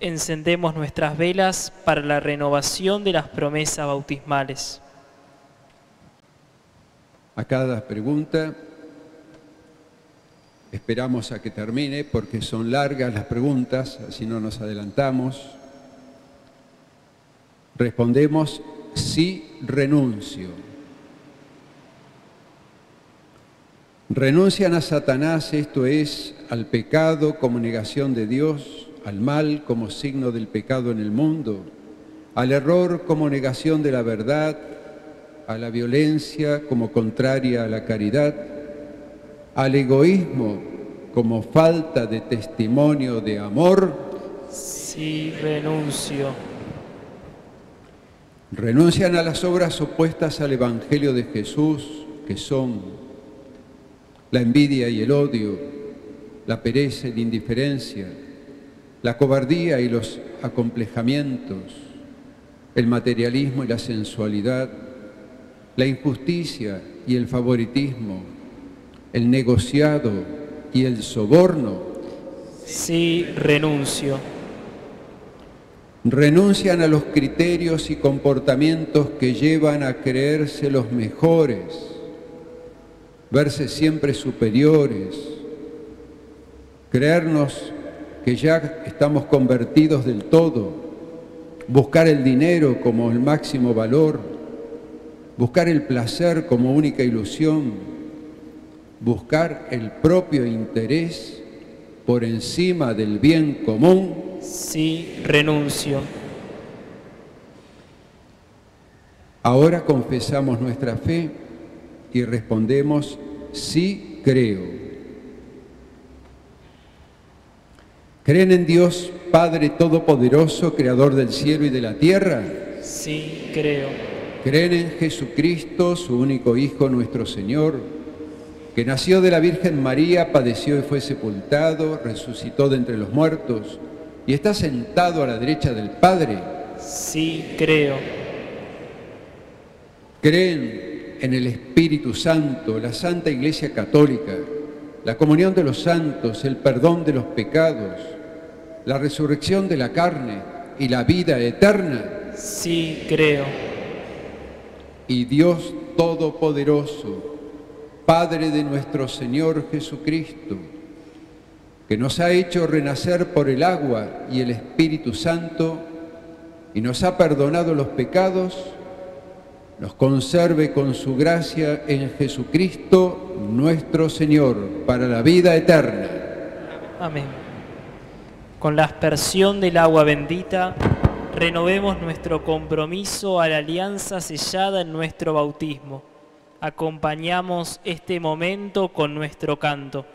Encendemos nuestras velas para la renovación de las promesas bautismales. A cada pregunta Esperamos a que termine porque son largas las preguntas, así no nos adelantamos. Respondemos, sí renuncio. Renuncian a Satanás, esto es, al pecado como negación de Dios, al mal como signo del pecado en el mundo, al error como negación de la verdad, a la violencia como contraria a la caridad, al egoísmo como falta de testimonio de amor, sí renuncio. Renuncian a las obras opuestas al Evangelio de Jesús, que son la envidia y el odio, la pereza y la indiferencia, la cobardía y los acomplejamientos, el materialismo y la sensualidad, la injusticia y el favoritismo, el negociado y el soborno. Sí, renuncio. Renuncian a los criterios y comportamientos que llevan a creerse los mejores, verse siempre superiores, creernos que ya estamos convertidos del todo, buscar el dinero como el máximo valor, buscar el placer como única ilusión, buscar el propio interés por encima del bien común. Sí, renuncio. Ahora confesamos nuestra fe y respondemos, sí creo. ¿Creen en Dios Padre Todopoderoso, Creador del cielo y de la tierra? Sí, creo. ¿Creen en Jesucristo, su único Hijo, nuestro Señor, que nació de la Virgen María, padeció y fue sepultado, resucitó de entre los muertos y está sentado a la derecha del Padre? Sí, creo. ¿Creen en el Espíritu Santo, la Santa Iglesia Católica, la comunión de los santos, el perdón de los pecados, la resurrección de la carne y la vida eterna? Sí, creo. Y Dios Todopoderoso, Padre de nuestro Señor Jesucristo, que nos ha hecho renacer por el agua y el Espíritu Santo y nos ha perdonado los pecados, nos conserve con su gracia en Jesucristo nuestro Señor para la vida eterna. Amén. Con la aspersión del agua bendita, renovemos nuestro compromiso a la alianza sellada en nuestro bautismo. Acompañamos este momento con nuestro canto.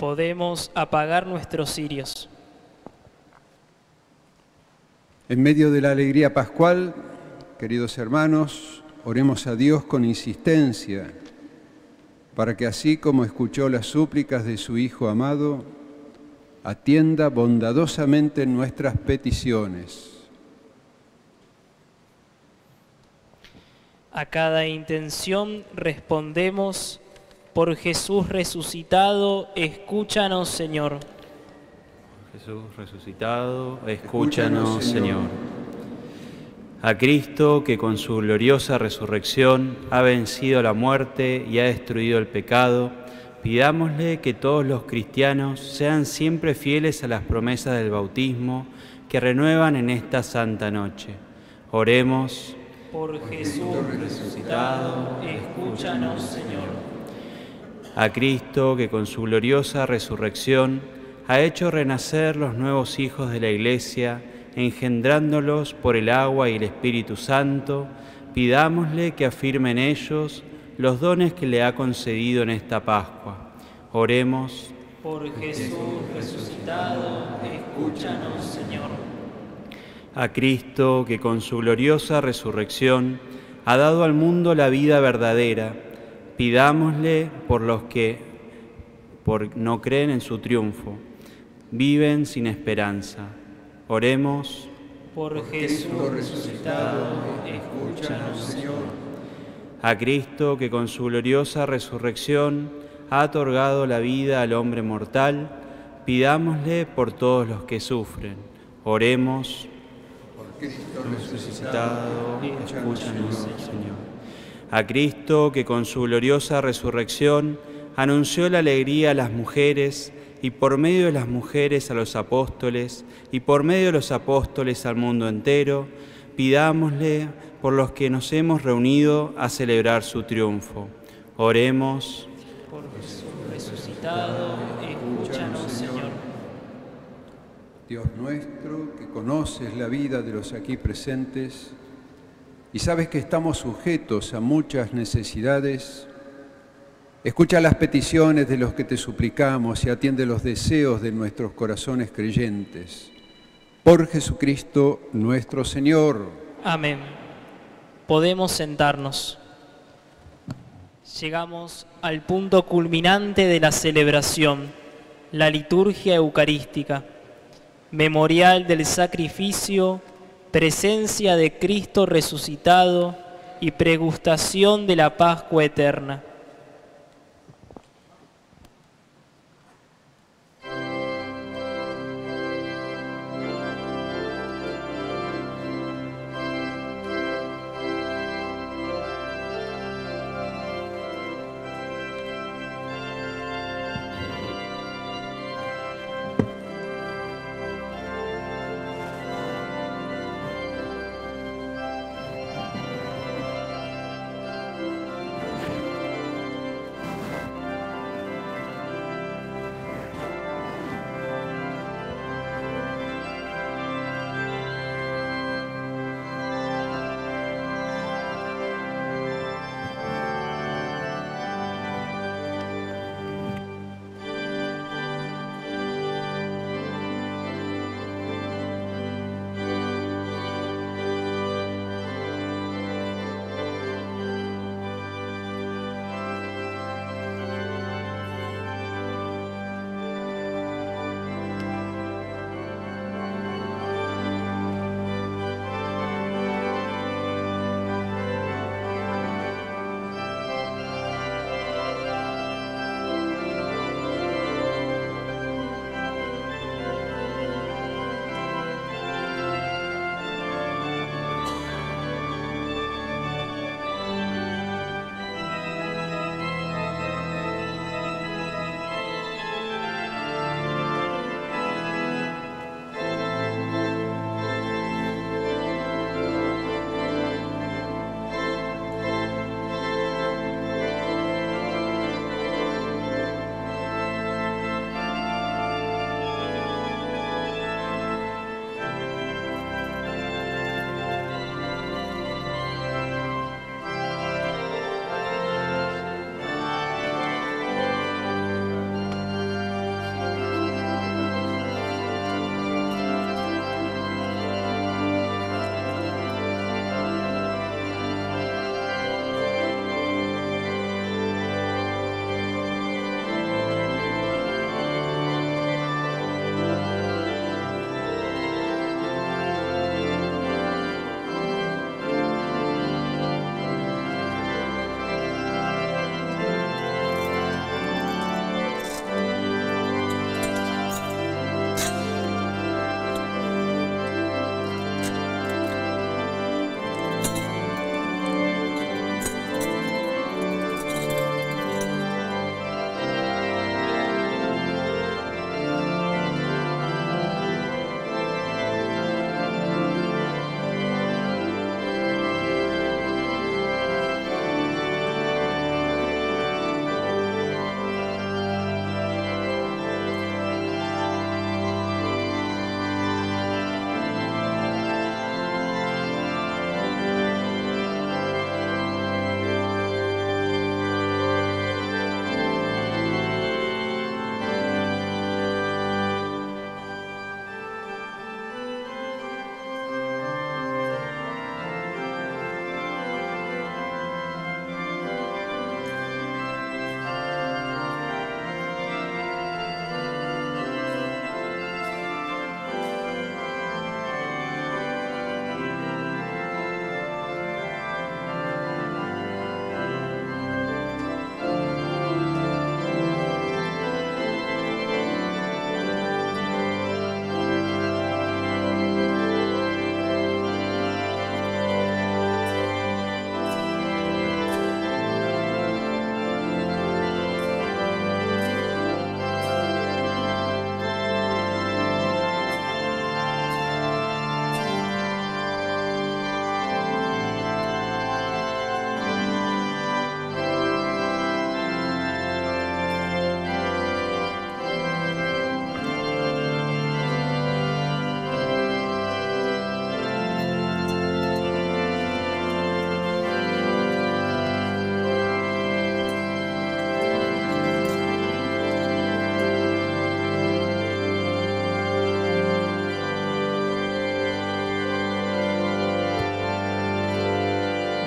Podemos apagar nuestros cirios. En medio de la alegría pascual, queridos hermanos, oremos a Dios con insistencia, para que así como escuchó las súplicas de su Hijo amado, atienda bondadosamente nuestras peticiones. A cada intención respondemos, por Jesús resucitado, escúchanos Señor. Jesús resucitado, escúchanos, Señor. A Cristo que con su gloriosa resurrección ha vencido la muerte y ha destruido el pecado, pidámosle que todos los cristianos sean siempre fieles a las promesas del bautismo que renuevan en esta santa noche. Oremos. Por Jesús resucitado, escúchanos Señor. A Cristo que con su gloriosa resurrección ha hecho renacer los nuevos hijos de la Iglesia, engendrándolos por el agua y el Espíritu Santo, pidámosle que afirme en ellos los dones que le ha concedido en esta Pascua. Oremos. Por Jesús resucitado, escúchanos, Señor. A Cristo, que con su gloriosa resurrección ha dado al mundo la vida verdadera, pidámosle por los que por no creen en su triunfo, viven sin esperanza. Oremos. Por Jesús resucitado, escúchanos, Señor. A Cristo, que con su gloriosa resurrección ha otorgado la vida al hombre mortal, pidámosle por todos los que sufren. Oremos. Por Cristo resucitado, escúchanos, Señor. A Cristo, que con su gloriosa resurrección anunció la alegría a las mujeres, y por medio de las mujeres a los apóstoles, y por medio de los apóstoles al mundo entero, pidámosle por los que nos hemos reunido a celebrar su triunfo. Oremos. Por Jesús resucitado, escúchanos, Señor. Dios nuestro, que conoces la vida de los aquí presentes y sabes que estamos sujetos a muchas necesidades, Escucha las peticiones de los que te suplicamos y atiende los deseos de nuestros corazones creyentes. Por Jesucristo nuestro Señor. Amén. Podemos sentarnos. Llegamos al punto culminante de la celebración, la liturgia eucarística, memorial del sacrificio, presencia de Cristo resucitado y pregustación de la Pascua eterna.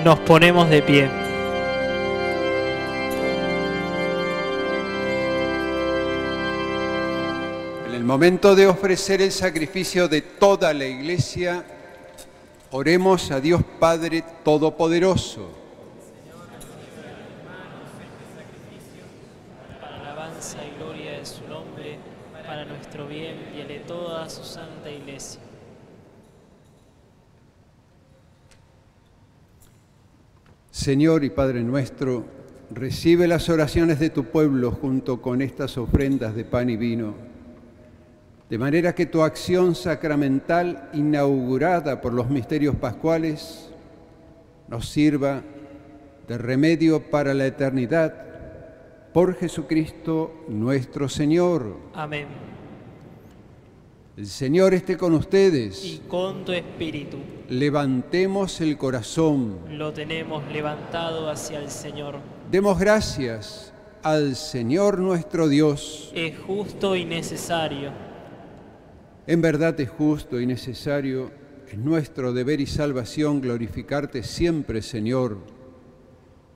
Nos ponemos de pie. En el momento de ofrecer el sacrificio de toda la iglesia, oremos a Dios Padre Todopoderoso. Para alabanza y gloria de su nombre, para nuestro bien y el de toda su santa iglesia. Señor y Padre nuestro, recibe las oraciones de tu pueblo junto con estas ofrendas de pan y vino, de manera que tu acción sacramental inaugurada por los misterios pascuales nos sirva de remedio para la eternidad por Jesucristo nuestro Señor. Amén. El Señor esté con ustedes. Y con tu espíritu Levantemos el corazón. lo tenemos levantado hacia el Señor. Demos gracias al Señor nuestro Dios. Es justo y necesario. En verdad es justo y necesario, es nuestro deber y salvación glorificarte siempre, Señor,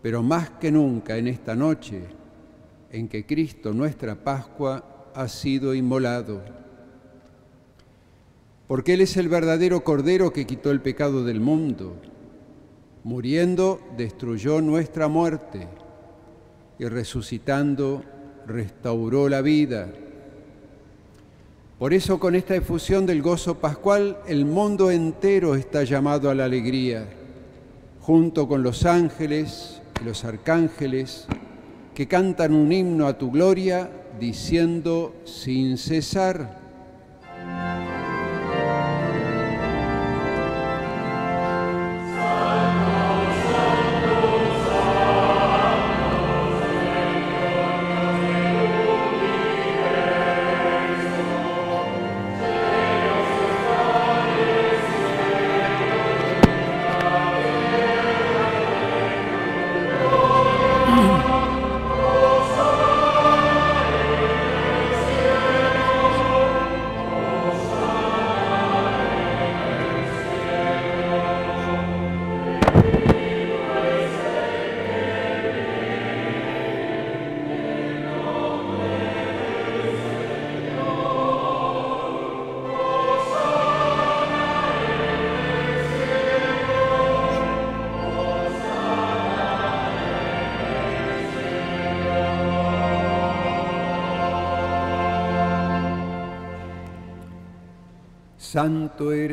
pero más que nunca en esta noche en que Cristo, nuestra Pascua, ha sido inmolado. Porque Él es el verdadero Cordero que quitó el pecado del mundo. Muriendo, destruyó nuestra muerte y resucitando, restauró la vida. Por eso con esta efusión del gozo pascual, el mundo entero está llamado a la alegría, junto con los ángeles y los arcángeles, que cantan un himno a tu gloria, diciendo sin cesar,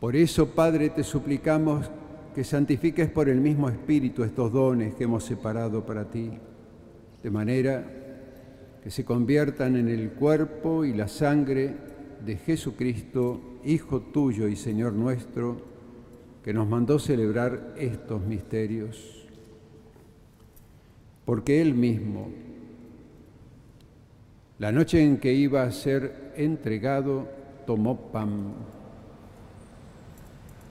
Por eso, Padre, te suplicamos que santifiques por el mismo Espíritu estos dones que hemos separado para ti, de manera que se conviertan en el cuerpo y la sangre de Jesucristo, Hijo tuyo y Señor nuestro, que nos mandó celebrar estos misterios. Porque Él mismo, la noche en que iba a ser entregado, tomó pan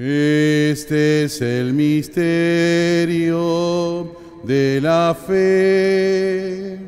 Este es el misterio de la fe.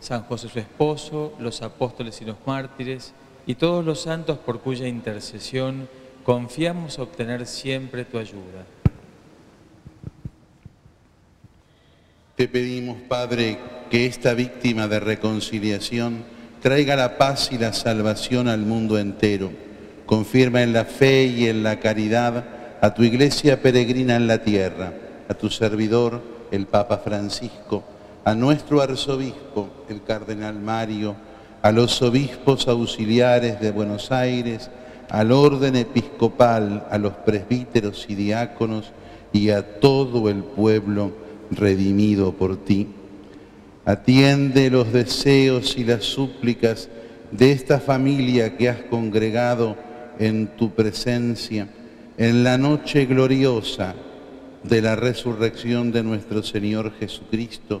San José su esposo, los apóstoles y los mártires, y todos los santos por cuya intercesión confiamos obtener siempre tu ayuda. Te pedimos, Padre, que esta víctima de reconciliación traiga la paz y la salvación al mundo entero. Confirma en la fe y en la caridad a tu iglesia peregrina en la tierra, a tu servidor, el Papa Francisco, a nuestro arzobispo, el Cardenal Mario, a los obispos auxiliares de Buenos Aires, al orden episcopal, a los presbíteros y diáconos y a todo el pueblo redimido por ti. Atiende los deseos y las súplicas de esta familia que has congregado en tu presencia en la noche gloriosa de la resurrección de nuestro Señor Jesucristo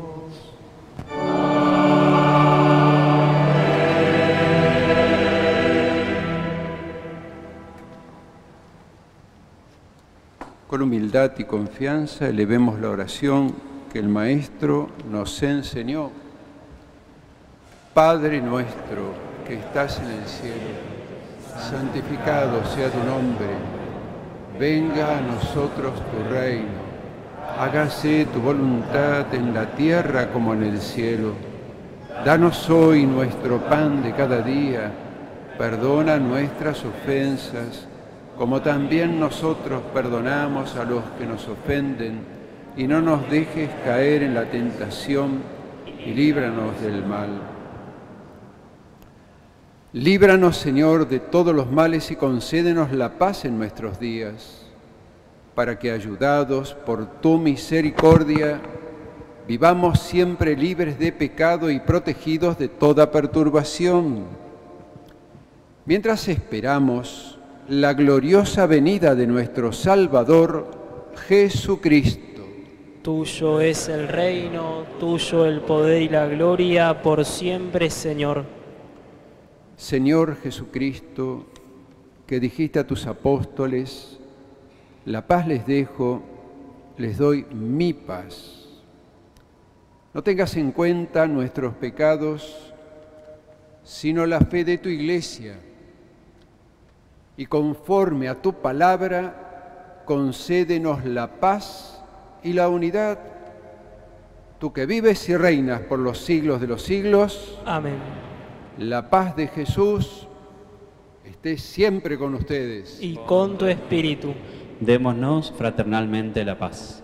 Con humildad y confianza elevemos la oración que el Maestro nos enseñó. Padre nuestro que estás en el cielo, santificado sea tu nombre. Venga a nosotros tu reino. Hágase tu voluntad en la tierra como en el cielo. Danos hoy nuestro pan de cada día. Perdona nuestras ofensas como también nosotros perdonamos a los que nos ofenden, y no nos dejes caer en la tentación, y líbranos del mal. Líbranos, Señor, de todos los males y concédenos la paz en nuestros días, para que, ayudados por tu misericordia, vivamos siempre libres de pecado y protegidos de toda perturbación. Mientras esperamos, la gloriosa venida de nuestro Salvador Jesucristo. Tuyo es el reino, tuyo el poder y la gloria por siempre, Señor. Señor Jesucristo, que dijiste a tus apóstoles, la paz les dejo, les doy mi paz. No tengas en cuenta nuestros pecados, sino la fe de tu iglesia y conforme a tu palabra, concédenos la paz y la unidad. Tú que vives y reinas por los siglos de los siglos. Amén. La paz de Jesús esté siempre con ustedes. Y con tu espíritu. Démonos fraternalmente la paz.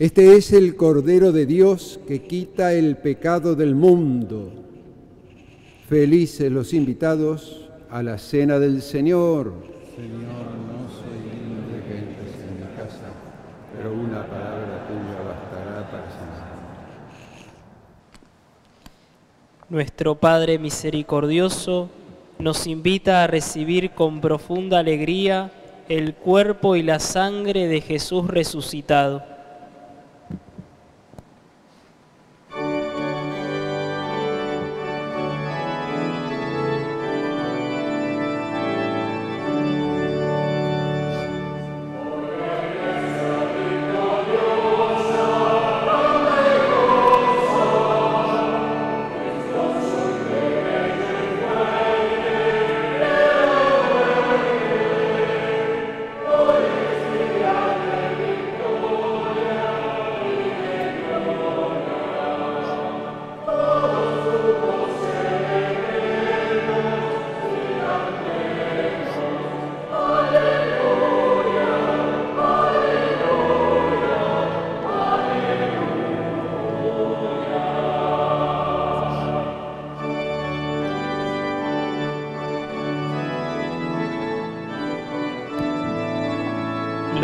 Este es el Cordero de Dios que quita el pecado del mundo. Felices los invitados a la cena del Señor. Señor, no soy digno de que entres en mi casa, pero una palabra tuya bastará para sanar. Nuestro Padre misericordioso nos invita a recibir con profunda alegría el cuerpo y la sangre de Jesús resucitado.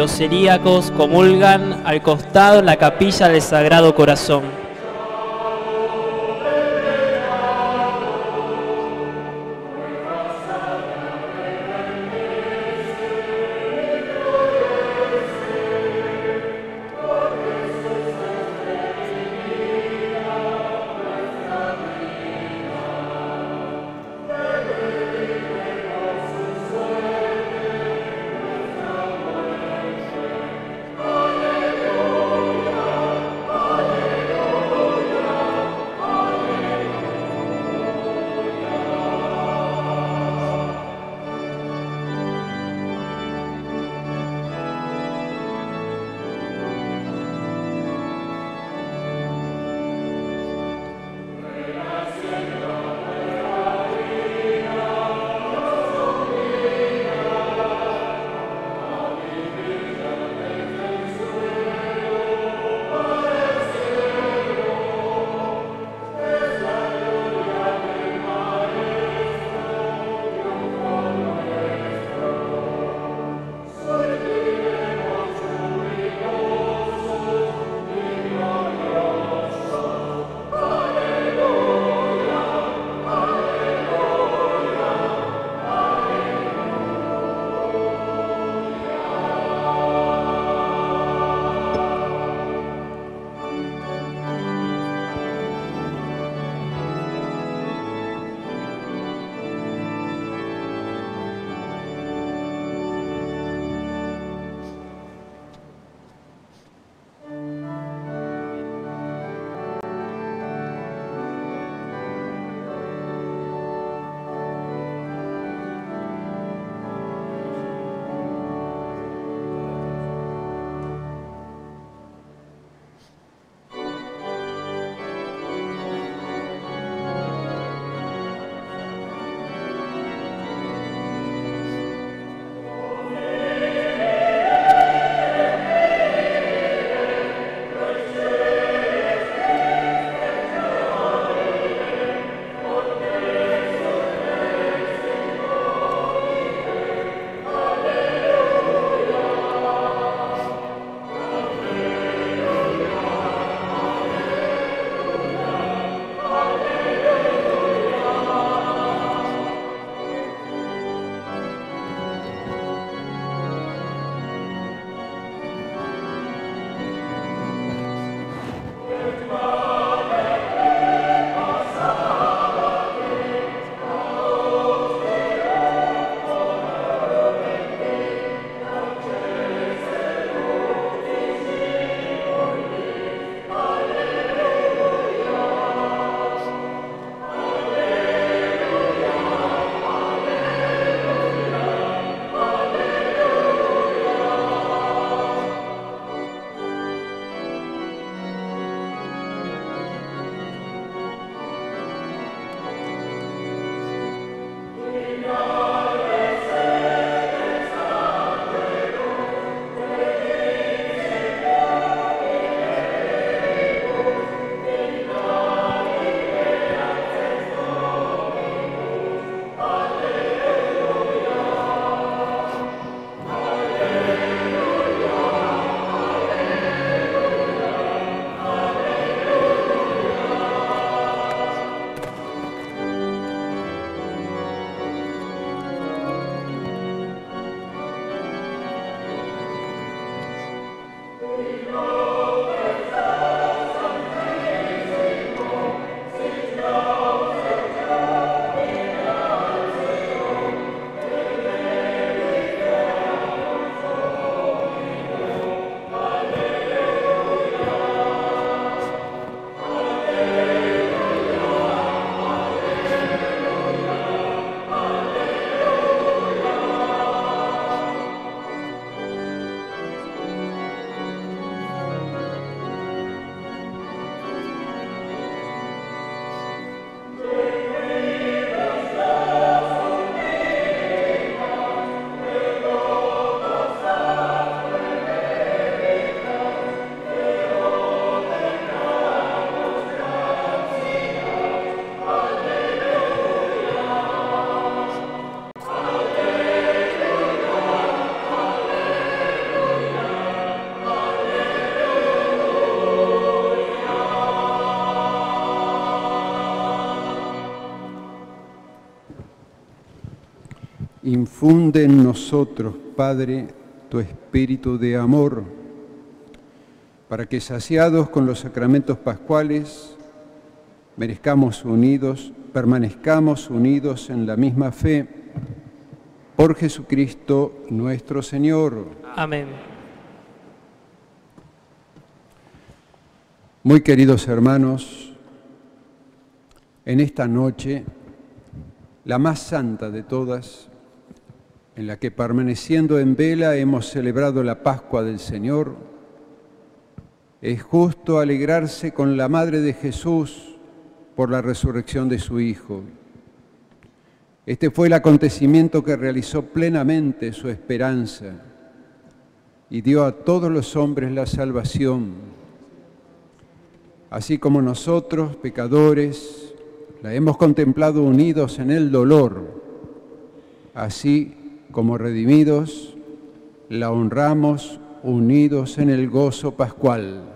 Los celíacos comulgan al costado la capilla del Sagrado Corazón. Infunde en nosotros, Padre, tu espíritu de amor, para que saciados con los sacramentos pascuales, merezcamos unidos, permanezcamos unidos en la misma fe, por Jesucristo nuestro Señor. Amén. Muy queridos hermanos, en esta noche, la más santa de todas, en la que permaneciendo en vela hemos celebrado la Pascua del Señor, es justo alegrarse con la Madre de Jesús por la resurrección de su Hijo. Este fue el acontecimiento que realizó plenamente su esperanza y dio a todos los hombres la salvación, así como nosotros, pecadores, la hemos contemplado unidos en el dolor, así como redimidos, la honramos unidos en el gozo pascual.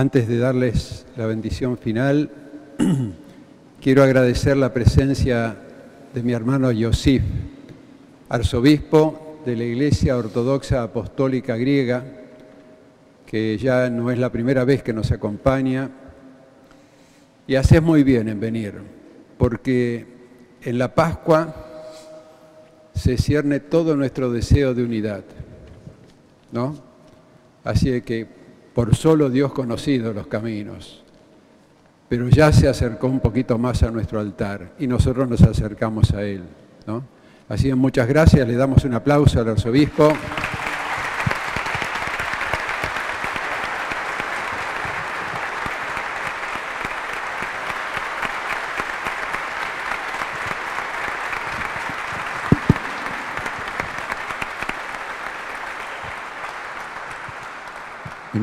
Antes de darles la bendición final, quiero agradecer la presencia de mi hermano Yosif, arzobispo de la Iglesia Ortodoxa Apostólica Griega, que ya no es la primera vez que nos acompaña. Y haces muy bien en venir, porque en la Pascua se cierne todo nuestro deseo de unidad, ¿no? Así que por solo Dios conocido los caminos, pero ya se acercó un poquito más a nuestro altar y nosotros nos acercamos a Él. Así que muchas gracias, le damos un aplauso al arzobispo.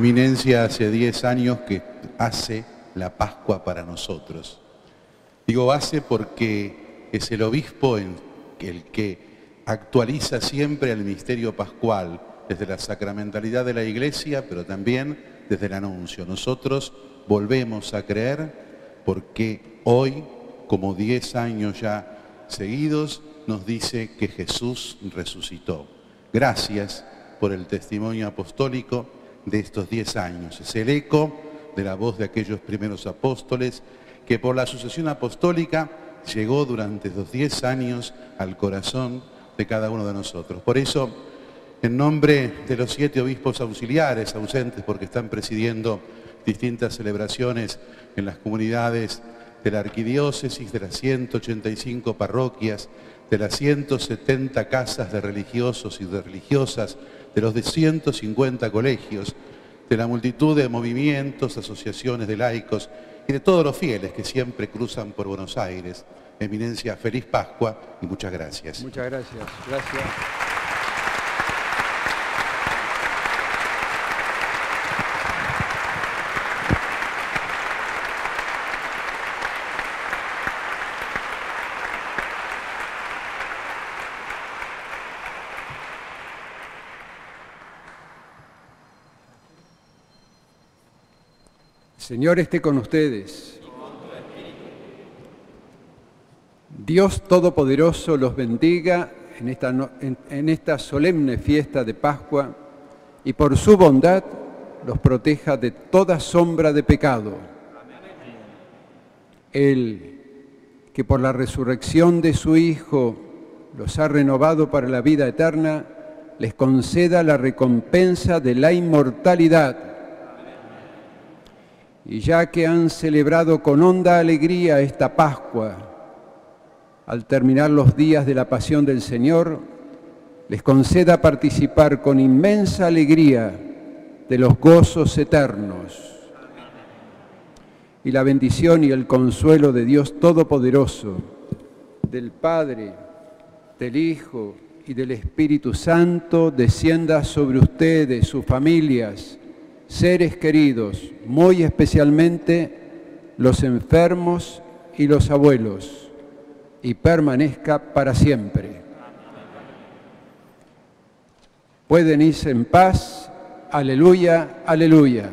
Hace 10 años que hace la Pascua para nosotros. Digo hace porque es el obispo el que actualiza siempre el misterio pascual desde la sacramentalidad de la iglesia, pero también desde el anuncio. Nosotros volvemos a creer porque hoy, como 10 años ya seguidos, nos dice que Jesús resucitó. Gracias por el testimonio apostólico de estos diez años. Es el eco de la voz de aquellos primeros apóstoles que por la sucesión apostólica llegó durante estos diez años al corazón de cada uno de nosotros. Por eso, en nombre de los siete obispos auxiliares ausentes porque están presidiendo distintas celebraciones en las comunidades de la arquidiócesis, de las 185 parroquias, de las 170 casas de religiosos y de religiosas, de los de 150 colegios, de la multitud de movimientos, asociaciones de laicos y de todos los fieles que siempre cruzan por Buenos Aires. Eminencia, feliz Pascua y muchas gracias. Muchas gracias. Gracias. Señor esté con ustedes. Dios Todopoderoso los bendiga en esta, en, esta, solemne fiesta de Pascua y por su bondad los proteja de toda sombra de pecado. Él, que por la resurrección de su Hijo los ha renovado para la vida eterna, les conceda la recompensa de la inmortalidad. Y ya que han celebrado con honda alegría esta Pascua, al terminar los días de la pasión del Señor, les conceda participar con inmensa alegría de los gozos eternos. Y la bendición y el consuelo de Dios Todopoderoso, del Padre, del Hijo y del Espíritu Santo descienda sobre ustedes, sus familias, seres queridos, muy especialmente los enfermos y los abuelos, y permanezca para siempre. Pueden irse en paz. Aleluya, aleluya.